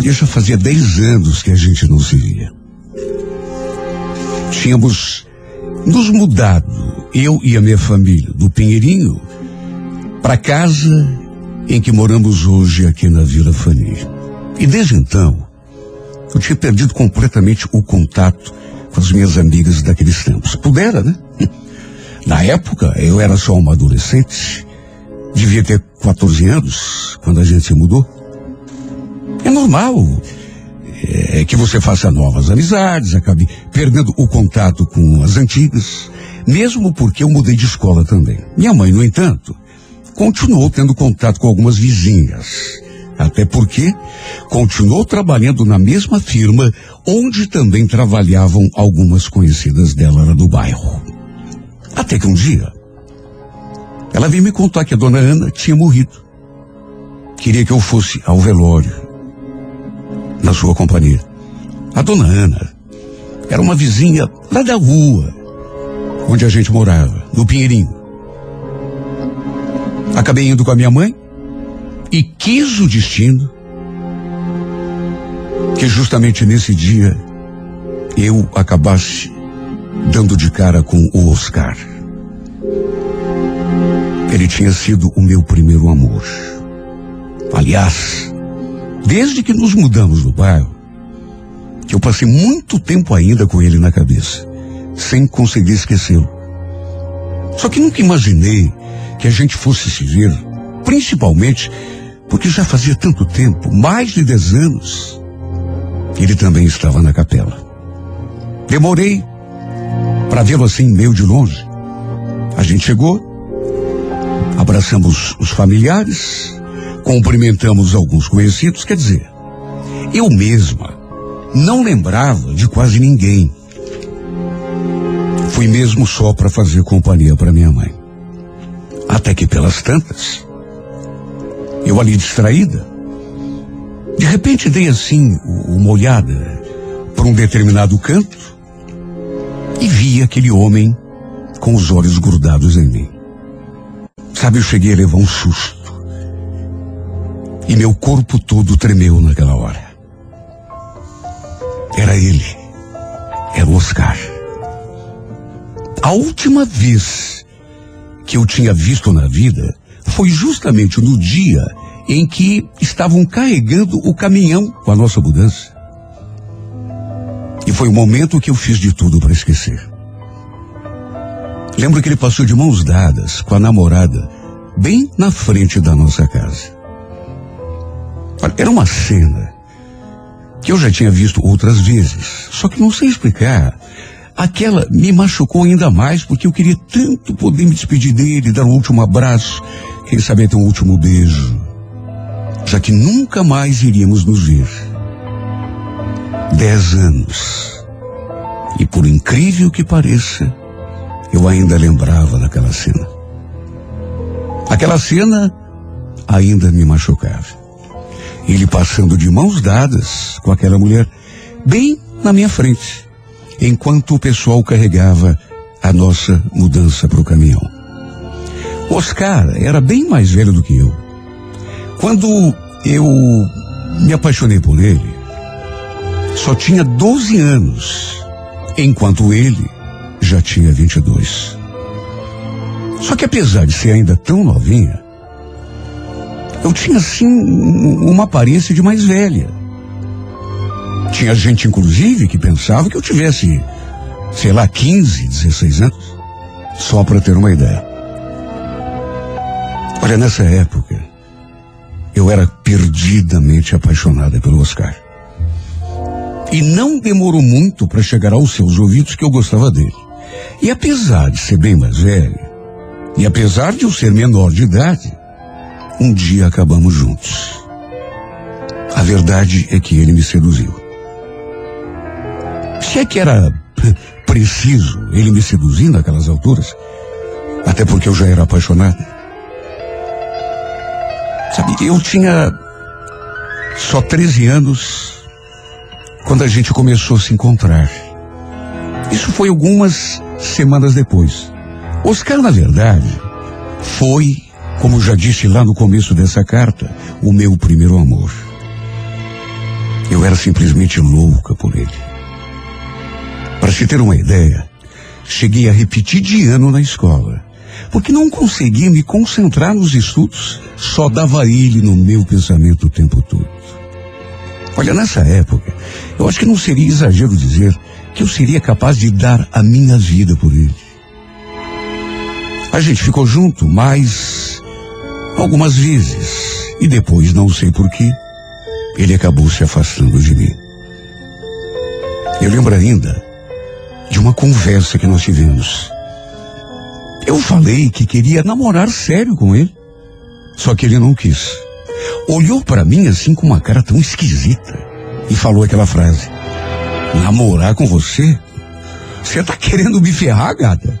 Olha, já fazia 10 anos que a gente não se via. Tínhamos nos mudado, eu e a minha família, do Pinheirinho para casa em que moramos hoje aqui na Vila Fani. E desde então, eu tinha perdido completamente o contato com as minhas amigas daqueles tempos. Pudera, né? Na época, eu era só uma adolescente, devia ter 14 anos quando a gente se mudou. É normal é, que você faça novas amizades, acabe perdendo o contato com as antigas, mesmo porque eu mudei de escola também. Minha mãe, no entanto, continuou tendo contato com algumas vizinhas. Até porque continuou trabalhando na mesma firma onde também trabalhavam algumas conhecidas dela do bairro. Até que um dia, ela veio me contar que a dona Ana tinha morrido. Queria que eu fosse ao velório na sua companhia. A dona Ana era uma vizinha lá da rua onde a gente morava, no Pinheirinho. Acabei indo com a minha mãe e quis o destino que justamente nesse dia eu acabasse dando de cara com o Oscar. Ele tinha sido o meu primeiro amor. Aliás, desde que nos mudamos do bairro, que eu passei muito tempo ainda com ele na cabeça, sem conseguir esquecê-lo. Só que nunca imaginei que a gente fosse se ver, principalmente porque já fazia tanto tempo, mais de dez anos, que ele também estava na capela. Demorei para vê-lo assim meio de longe. A gente chegou, abraçamos os familiares, cumprimentamos alguns conhecidos, quer dizer, eu mesma não lembrava de quase ninguém. Fui mesmo só para fazer companhia para minha mãe. Até que pelas tantas, eu ali distraída, de repente dei assim uma olhada por um determinado canto e vi aquele homem com os olhos grudados em mim. Sabe, eu cheguei a levar um susto. E meu corpo todo tremeu naquela hora. Era ele. Era o Oscar. A última vez que eu tinha visto na vida foi justamente no dia em que estavam carregando o caminhão com a nossa mudança. E foi o momento que eu fiz de tudo para esquecer. Lembro que ele passou de mãos dadas com a namorada bem na frente da nossa casa. Era uma cena que eu já tinha visto outras vezes, só que não sei explicar. Aquela me machucou ainda mais porque eu queria tanto poder me despedir dele, dar um último abraço, quem sabe até um último beijo, já que nunca mais iríamos nos ver. Dez anos. E por incrível que pareça, eu ainda lembrava daquela cena. Aquela cena ainda me machucava. Ele passando de mãos dadas com aquela mulher, bem na minha frente, enquanto o pessoal carregava a nossa mudança para o caminhão. Oscar era bem mais velho do que eu. Quando eu me apaixonei por ele, só tinha 12 anos, enquanto ele já tinha 22. Só que apesar de ser ainda tão novinha, eu tinha assim um- uma aparência de mais velha. Tinha gente, inclusive, que pensava que eu tivesse, sei lá, 15, 16 anos. Só para ter uma ideia. Olha, nessa época, eu era perdidamente apaixonada pelo Oscar. E não demorou muito para chegar aos seus ouvidos que eu gostava dele. E apesar de ser bem mais velho, e apesar de eu ser menor de idade, um dia acabamos juntos. A verdade é que ele me seduziu. Se é que era preciso ele me seduzir naquelas alturas, até porque eu já era apaixonada. Sabe, eu tinha só 13 anos quando a gente começou a se encontrar. Isso foi algumas semanas depois. Oscar, na verdade, foi, como já disse lá no começo dessa carta, o meu primeiro amor. Eu era simplesmente louca por ele. Para se ter uma ideia, cheguei a repetir de ano na escola, porque não conseguia me concentrar nos estudos, só dava ele no meu pensamento o tempo todo. Olha, nessa época, eu acho que não seria exagero dizer que eu seria capaz de dar a minha vida por ele. A gente ficou junto mais algumas vezes e depois, não sei porquê, ele acabou se afastando de mim. Eu lembro ainda de uma conversa que nós tivemos. Eu falei que queria namorar sério com ele, só que ele não quis. Olhou para mim assim com uma cara tão esquisita e falou aquela frase: Namorar com você? Você tá querendo me ferrar, gata?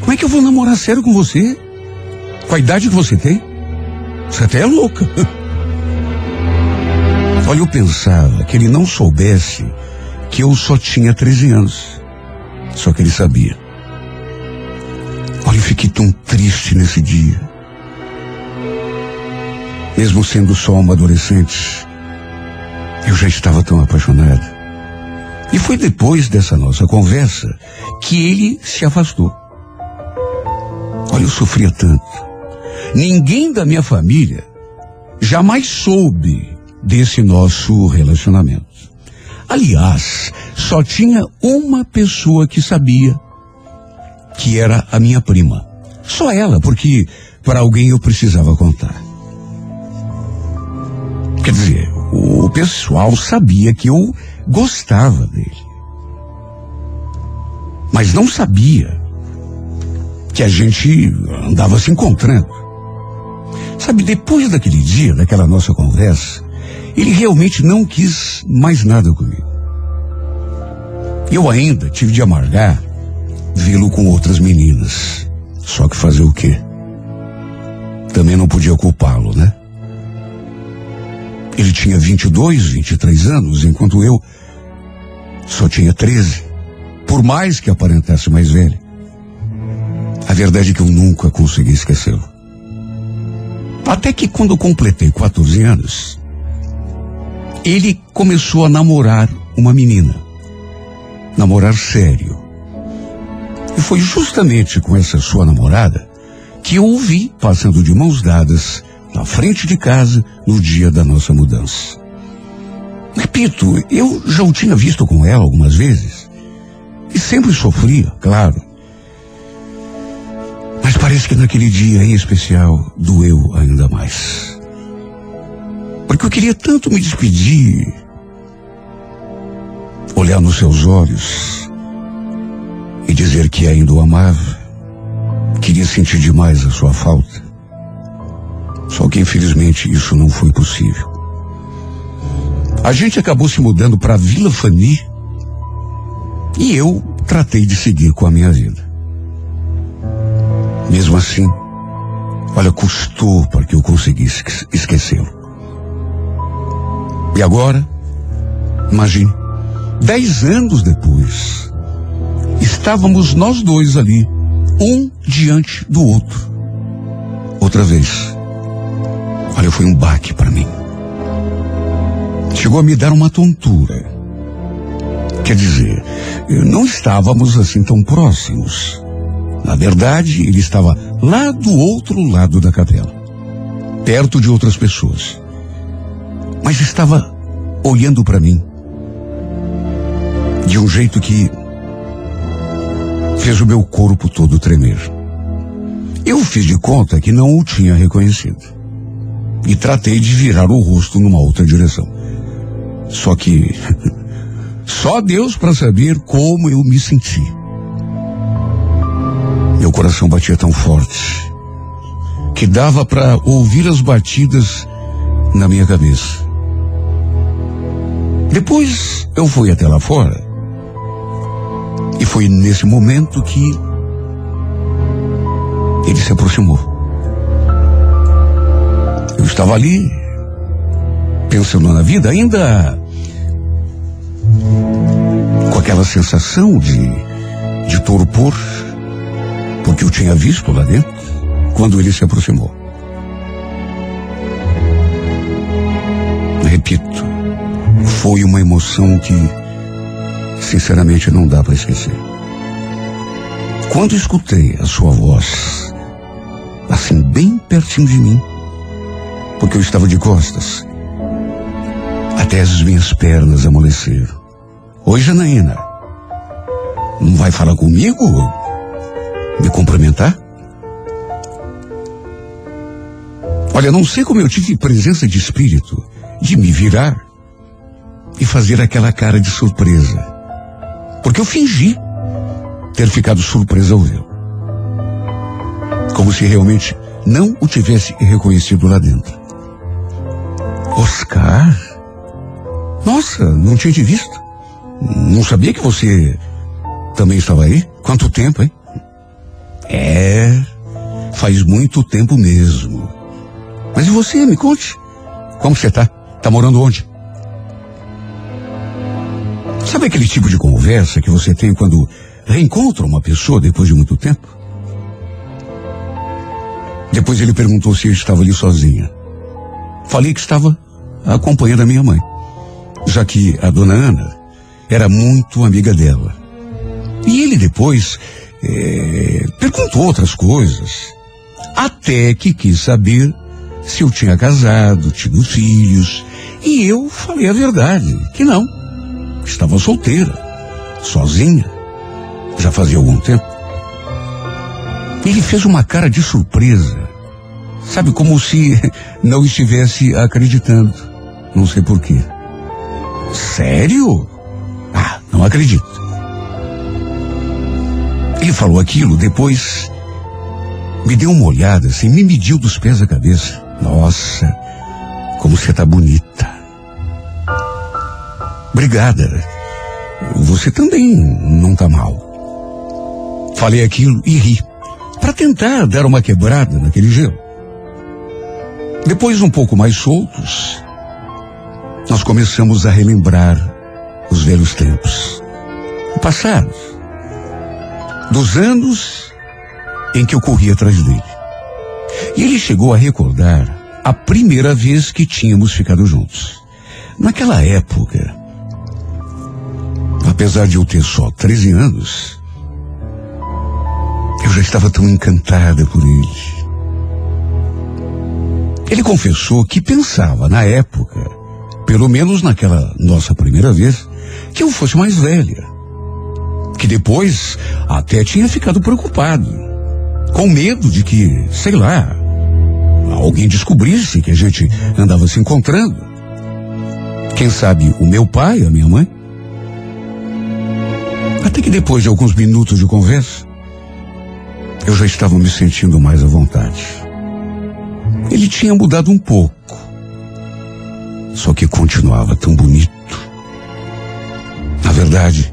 Como é que eu vou namorar sério com você? Com a idade que você tem? Você até é louca. Olha, eu pensava que ele não soubesse que eu só tinha 13 anos. Só que ele sabia. Olha, eu fiquei tão triste nesse dia. Mesmo sendo só uma adolescente, eu já estava tão apaixonada. E foi depois dessa nossa conversa que ele se afastou. Olha, eu sofria tanto. Ninguém da minha família jamais soube desse nosso relacionamento. Aliás, só tinha uma pessoa que sabia, que era a minha prima. Só ela, porque para alguém eu precisava contar. Quer dizer, o pessoal sabia que eu gostava dele. Mas não sabia que a gente andava se encontrando. Sabe, depois daquele dia, daquela nossa conversa, ele realmente não quis mais nada comigo. Eu ainda tive de amargar vê-lo com outras meninas. Só que fazer o quê? Também não podia culpá-lo, né? Ele tinha 22, 23 anos, enquanto eu só tinha 13. Por mais que aparentasse mais velho. A verdade é que eu nunca consegui esquecê-lo. Até que quando completei 14 anos, ele começou a namorar uma menina. Namorar sério. E foi justamente com essa sua namorada que eu o vi passando de mãos dadas na frente de casa no dia da nossa mudança. Repito, eu já o tinha visto com ela algumas vezes e sempre sofria, claro. Mas parece que naquele dia em especial doeu ainda mais. Porque eu queria tanto me despedir, olhar nos seus olhos e dizer que ainda o amava. Queria sentir demais a sua falta. Só que infelizmente isso não foi possível. A gente acabou se mudando para Vila Fani e eu tratei de seguir com a minha vida. Mesmo assim, olha, custou para que eu conseguisse esquecê-lo. E agora, imagine, dez anos depois, estávamos nós dois ali, um diante do outro. Outra vez. Olha, foi um baque para mim. Chegou a me dar uma tontura. Quer dizer, não estávamos assim tão próximos. Na verdade, ele estava lá do outro lado da capela, perto de outras pessoas mas estava olhando para mim de um jeito que fez o meu corpo todo tremer. Eu fiz de conta que não o tinha reconhecido. e tratei de virar o rosto numa outra direção. Só que só Deus para saber como eu me senti. Meu coração batia tão forte que dava para ouvir as batidas na minha cabeça. Depois eu fui até lá fora. E foi nesse momento que ele se aproximou. Eu estava ali, pensando na vida, ainda com aquela sensação de, de torpor, porque eu tinha visto lá dentro, quando ele se aproximou. Repito, foi uma emoção que, sinceramente, não dá para esquecer. Quando escutei a sua voz, assim, bem pertinho de mim, porque eu estava de costas, até as minhas pernas amoleceram. Oi, Janaína. Não vai falar comigo? Me cumprimentar? Olha, não sei como eu tive presença de espírito de me virar e fazer aquela cara de surpresa. Porque eu fingi ter ficado surpresa ao vê-lo. Como se realmente não o tivesse reconhecido lá dentro. Oscar? Nossa, não tinha te visto. Não sabia que você também estava aí? Quanto tempo, hein? É, faz muito tempo mesmo. Mas e você, me conte? Como você tá? Tá morando onde? Sabe aquele tipo de conversa que você tem quando reencontra uma pessoa depois de muito tempo? Depois ele perguntou se eu estava ali sozinha. Falei que estava acompanhando a minha mãe, já que a dona Ana era muito amiga dela. E ele depois eh, perguntou outras coisas, até que quis saber se eu tinha casado, tido filhos, e eu falei a verdade, que não. Estava solteira, sozinha, já fazia algum tempo. Ele fez uma cara de surpresa, sabe, como se não estivesse acreditando. Não sei porquê. Sério? Ah, não acredito. Ele falou aquilo, depois me deu uma olhada, assim, me mediu dos pés à cabeça. Nossa, como você tá bonita. Obrigada. Você também não tá mal. Falei aquilo e ri, para tentar dar uma quebrada naquele gelo. Depois, um pouco mais soltos, nós começamos a relembrar os velhos tempos. O passado. Dos anos em que eu corri atrás dele. E ele chegou a recordar a primeira vez que tínhamos ficado juntos. Naquela época, apesar de eu ter só 13 anos, eu já estava tão encantada por ele. Ele confessou que pensava, na época, pelo menos naquela nossa primeira vez, que eu fosse mais velha. Que depois até tinha ficado preocupado, com medo de que, sei lá, alguém descobrisse que a gente andava se encontrando. Quem sabe o meu pai, a minha mãe? Até que depois de alguns minutos de conversa, eu já estava me sentindo mais à vontade. Ele tinha mudado um pouco, só que continuava tão bonito. Na verdade,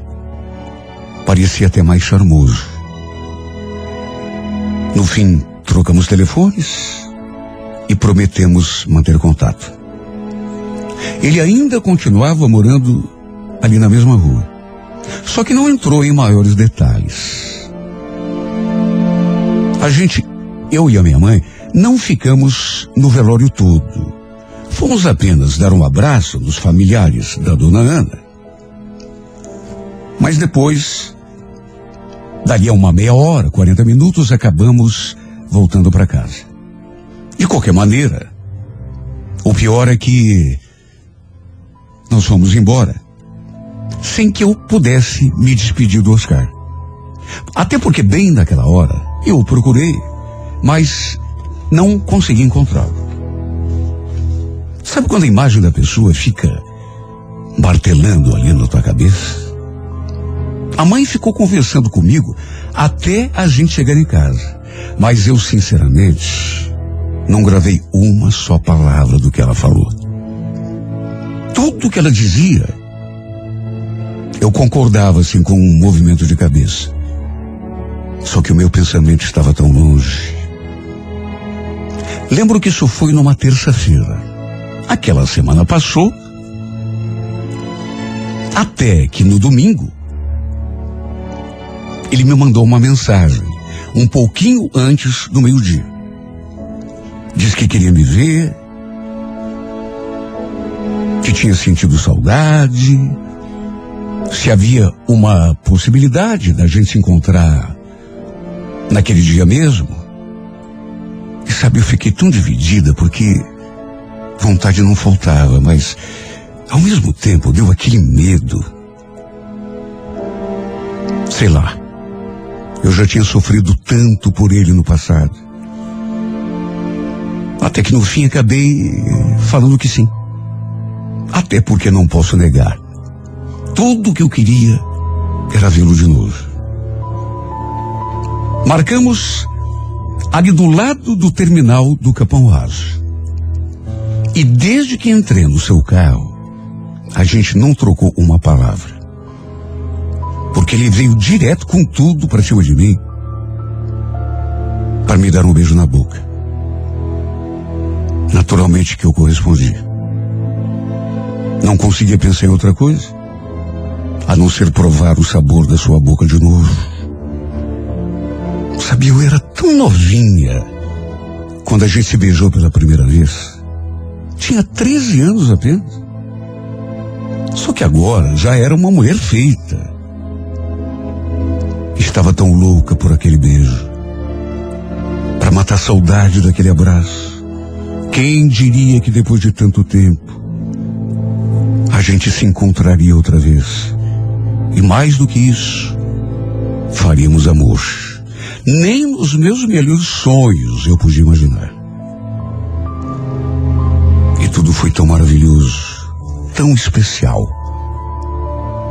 parecia até mais charmoso. No fim, trocamos telefones e prometemos manter contato. Ele ainda continuava morando ali na mesma rua. Só que não entrou em maiores detalhes. A gente, eu e a minha mãe, não ficamos no velório todo. Fomos apenas dar um abraço nos familiares da dona Ana. Mas depois, dali a uma meia hora, 40 minutos, acabamos voltando para casa. De qualquer maneira, o pior é que nós fomos embora sem que eu pudesse me despedir do Oscar. Até porque bem naquela hora eu o procurei, mas não consegui encontrá-lo. Sabe quando a imagem da pessoa fica martelando ali na tua cabeça? A mãe ficou conversando comigo até a gente chegar em casa. Mas eu, sinceramente, não gravei uma só palavra do que ela falou. Tudo que ela dizia, eu concordava assim com um movimento de cabeça. Só que o meu pensamento estava tão longe. Lembro que isso foi numa terça-feira. Aquela semana passou. Até que no domingo, ele me mandou uma mensagem, um pouquinho antes do meio-dia. Diz que queria me ver, que tinha sentido saudade, se havia uma possibilidade da gente se encontrar naquele dia mesmo. E sabe, eu fiquei tão dividida porque vontade não faltava, mas ao mesmo tempo deu aquele medo. Sei lá. Eu já tinha sofrido tanto por ele no passado. Até que no fim acabei falando que sim. Até porque não posso negar. Tudo que eu queria era vê-lo de novo. Marcamos ali do lado do terminal do Capão Raso. E desde que entrei no seu carro, a gente não trocou uma palavra. Porque ele veio direto com tudo para cima de mim para me dar um beijo na boca. Naturalmente que eu correspondi. Não conseguia pensar em outra coisa, a não ser provar o sabor da sua boca de novo. Sabia, eu era tão novinha quando a gente se beijou pela primeira vez. Tinha 13 anos apenas. Só que agora já era uma mulher feita. Estava tão louca por aquele beijo. Para matar a saudade daquele abraço. Quem diria que depois de tanto tempo a gente se encontraria outra vez? E mais do que isso, faríamos amor. Nem nos meus melhores sonhos eu podia imaginar. E tudo foi tão maravilhoso, tão especial,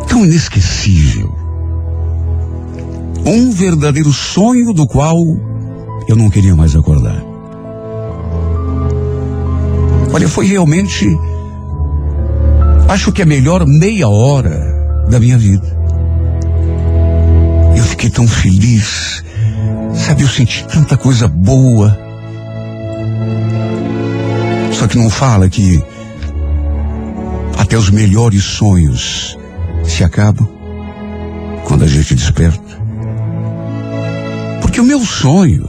tão inesquecível. Um verdadeiro sonho do qual eu não queria mais acordar. Olha, foi realmente, acho que a melhor meia hora da minha vida. Eu fiquei tão feliz, sabe, eu senti tanta coisa boa. Só que não fala que até os melhores sonhos se acabam quando a gente desperta. Porque o meu sonho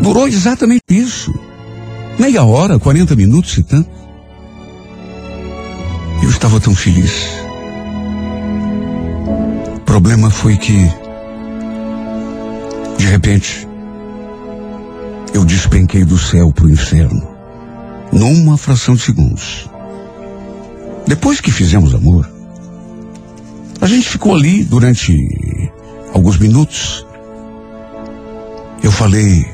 durou exatamente isso. Meia hora, 40 minutos e tanto. Eu estava tão feliz. O problema foi que, de repente, eu despenquei do céu para o inferno, numa fração de segundos. Depois que fizemos amor, a gente ficou ali durante alguns minutos. Eu falei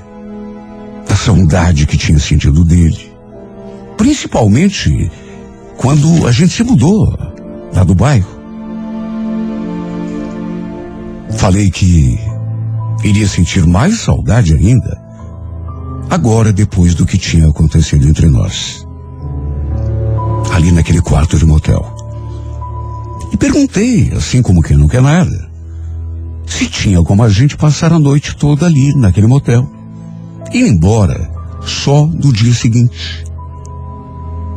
da saudade que tinha sentido dele. Principalmente quando a gente se mudou lá do bairro. Falei que iria sentir mais saudade ainda agora depois do que tinha acontecido entre nós. Ali naquele quarto de motel. E perguntei, assim como quem não quer nada, se tinha como a gente passar a noite toda ali naquele motel. E ir embora só no dia seguinte.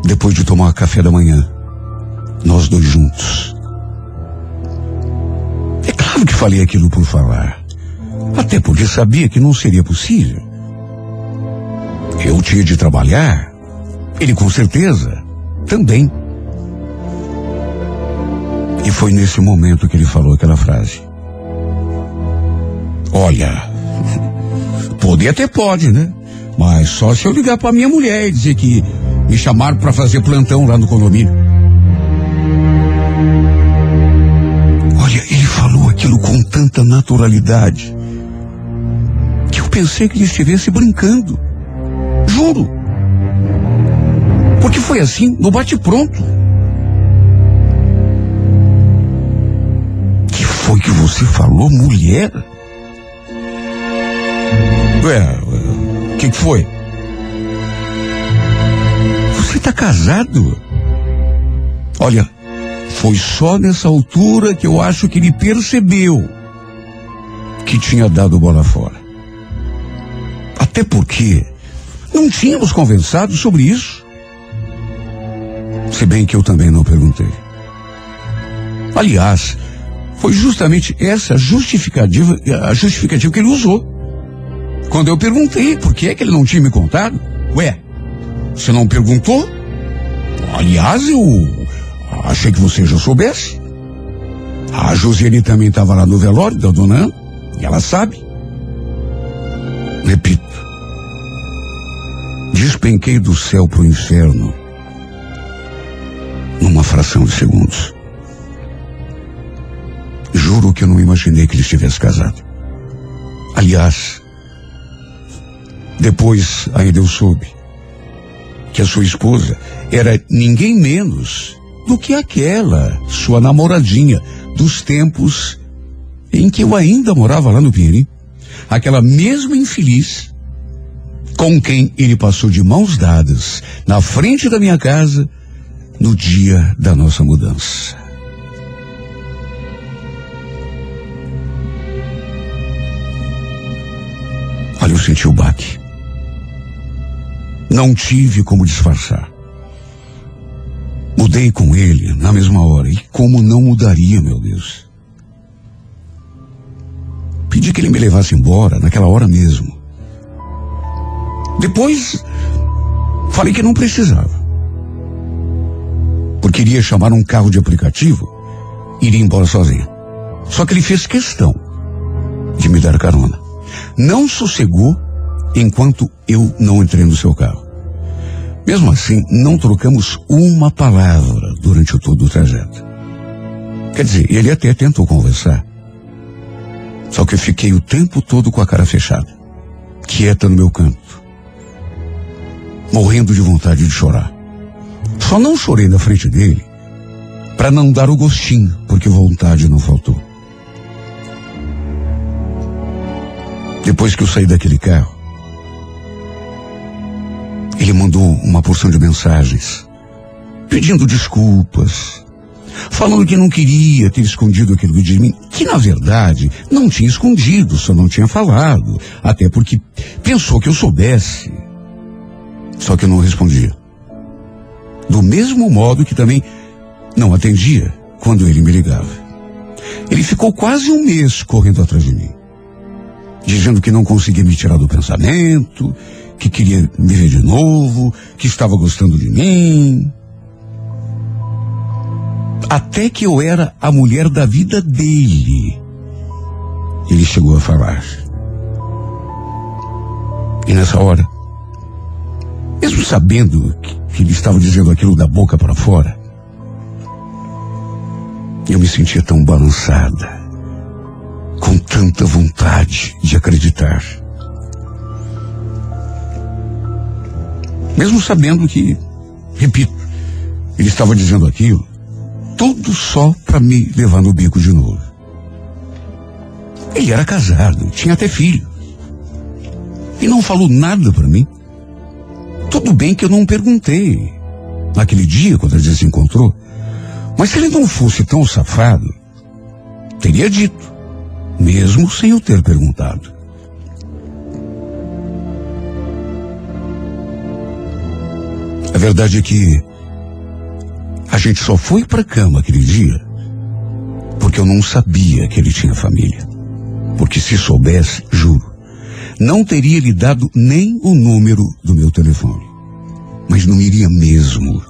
Depois de tomar café da manhã. Nós dois juntos. É claro que falei aquilo por falar. Até porque sabia que não seria possível. Eu tinha de trabalhar. Ele com certeza também. E foi nesse momento que ele falou aquela frase. Olha, poder até pode, né? Mas só se eu ligar para minha mulher e dizer que me chamaram para fazer plantão lá no condomínio. Olha, ele falou aquilo com tanta naturalidade que eu pensei que ele estivesse brincando. Juro. Porque foi assim, no bate-pronto. Que foi que você falou, mulher? Ué, o que, que foi? Você tá casado? Olha, foi só nessa altura que eu acho que ele percebeu que tinha dado bola fora. Até porque não tínhamos conversado sobre isso. Se bem que eu também não perguntei. Aliás, foi justamente essa justificativa, a justificativa que ele usou. Quando eu perguntei por que é que ele não tinha me contado, ué, você não perguntou? Aliás, eu achei que você já soubesse. A Josiane também estava lá no velório da dona Ana, e ela sabe. Repito, despenquei do céu para o inferno numa fração de segundos. Juro que eu não imaginei que ele estivesse casado. Aliás, depois ainda eu soube que a sua esposa era ninguém menos do que aquela sua namoradinha dos tempos em que eu ainda morava lá no Pinheirinho. Aquela mesma infeliz com quem ele passou de mãos dadas na frente da minha casa no dia da nossa mudança. Olha, eu senti o baque. Não tive como disfarçar. Mudei com ele na mesma hora. E como não mudaria, meu Deus? Pedi que ele me levasse embora naquela hora mesmo. Depois, falei que não precisava. Porque iria chamar um carro de aplicativo e iria embora sozinho. Só que ele fez questão de me dar carona. Não sossegou enquanto eu não entrei no seu carro. Mesmo assim, não trocamos uma palavra durante todo o trajeto. Quer dizer, ele até tentou conversar. Só que eu fiquei o tempo todo com a cara fechada, quieta no meu canto, morrendo de vontade de chorar. Só não chorei na frente dele para não dar o gostinho, porque vontade não faltou. Depois que eu saí daquele carro, ele mandou uma porção de mensagens, pedindo desculpas, falando que não queria ter escondido aquilo de mim, que na verdade não tinha escondido, só não tinha falado, até porque pensou que eu soubesse. Só que eu não respondia. Do mesmo modo que também não atendia quando ele me ligava. Ele ficou quase um mês correndo atrás de mim, dizendo que não conseguia me tirar do pensamento, que queria me ver de novo, que estava gostando de mim. Até que eu era a mulher da vida dele. Ele chegou a falar. E nessa hora, mesmo sabendo que, que ele estava dizendo aquilo da boca para fora, eu me sentia tão balançada, com tanta vontade de acreditar. Mesmo sabendo que, repito, ele estava dizendo aquilo, tudo só para me levar no bico de novo. Ele era casado, tinha até filho. E não falou nada para mim. Tudo bem que eu não perguntei naquele dia quando a gente se encontrou. Mas se ele não fosse tão safado, teria dito, mesmo sem eu ter perguntado. Verdade é que a gente só foi para cama aquele dia porque eu não sabia que ele tinha família. Porque se soubesse, juro, não teria lhe dado nem o número do meu telefone. Mas não iria mesmo.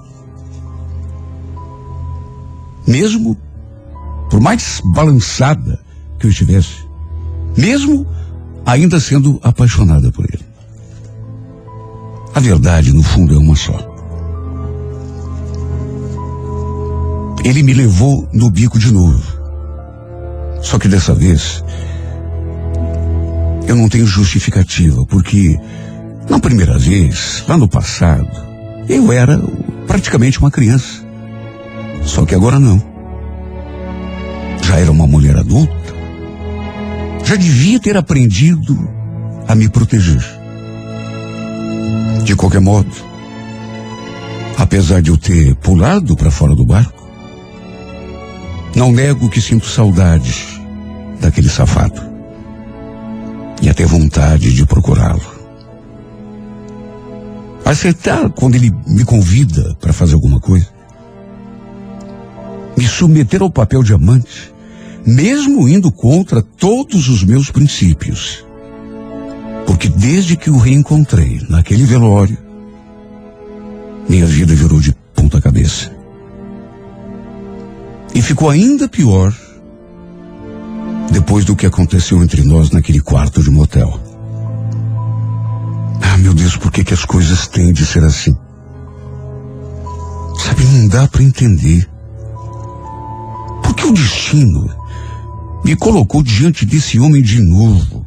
Mesmo por mais balançada que eu estivesse, mesmo ainda sendo apaixonada por ele. A verdade, no fundo, é uma só. Ele me levou no bico de novo. Só que dessa vez, eu não tenho justificativa, porque na primeira vez, lá no passado, eu era praticamente uma criança. Só que agora não. Já era uma mulher adulta. Já devia ter aprendido a me proteger. De qualquer modo, apesar de eu ter pulado para fora do barco, não nego que sinto saudade daquele safado e até vontade de procurá-lo. Aceitar quando ele me convida para fazer alguma coisa. Me submeter ao papel de amante, mesmo indo contra todos os meus princípios. Porque desde que o reencontrei naquele velório, minha vida virou de ponta cabeça. E ficou ainda pior depois do que aconteceu entre nós naquele quarto de motel. Ah, meu Deus, por que, que as coisas têm de ser assim? Sabe, não dá para entender. Por que o destino me colocou diante desse homem de novo?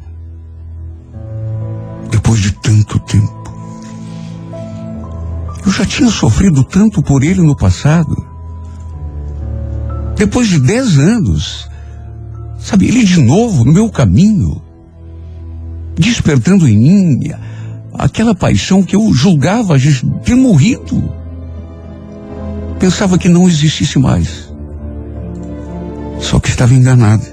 Depois de tanto tempo. Eu já tinha sofrido tanto por ele no passado. Depois de dez anos, sabe, ele de novo no meu caminho, despertando em mim aquela paixão que eu julgava ter morrido. Pensava que não existisse mais. Só que estava enganado.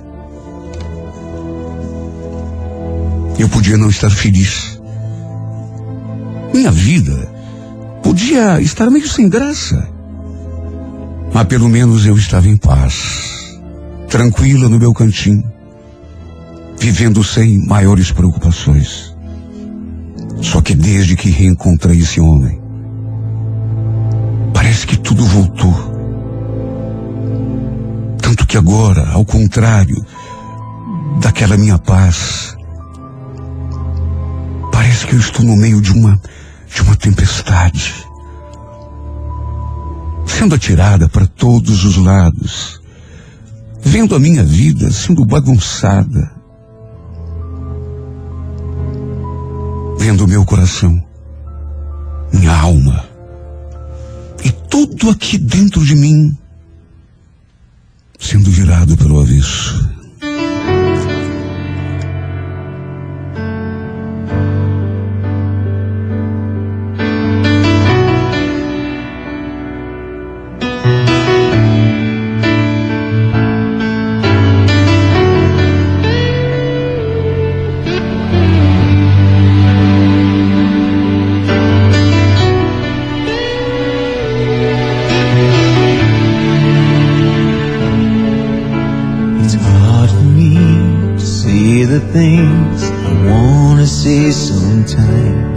Eu podia não estar feliz. Minha vida podia estar meio sem graça. Mas pelo menos eu estava em paz, tranquila no meu cantinho, vivendo sem maiores preocupações. Só que desde que reencontrei esse homem, parece que tudo voltou. Tanto que agora, ao contrário daquela minha paz, parece que eu estou no meio de uma de uma tempestade, sendo atirada para todos os lados, vendo a minha vida sendo bagunçada, vendo o meu coração, minha alma e tudo aqui dentro de mim sendo virado pelo avesso. Things I wanna say sometimes.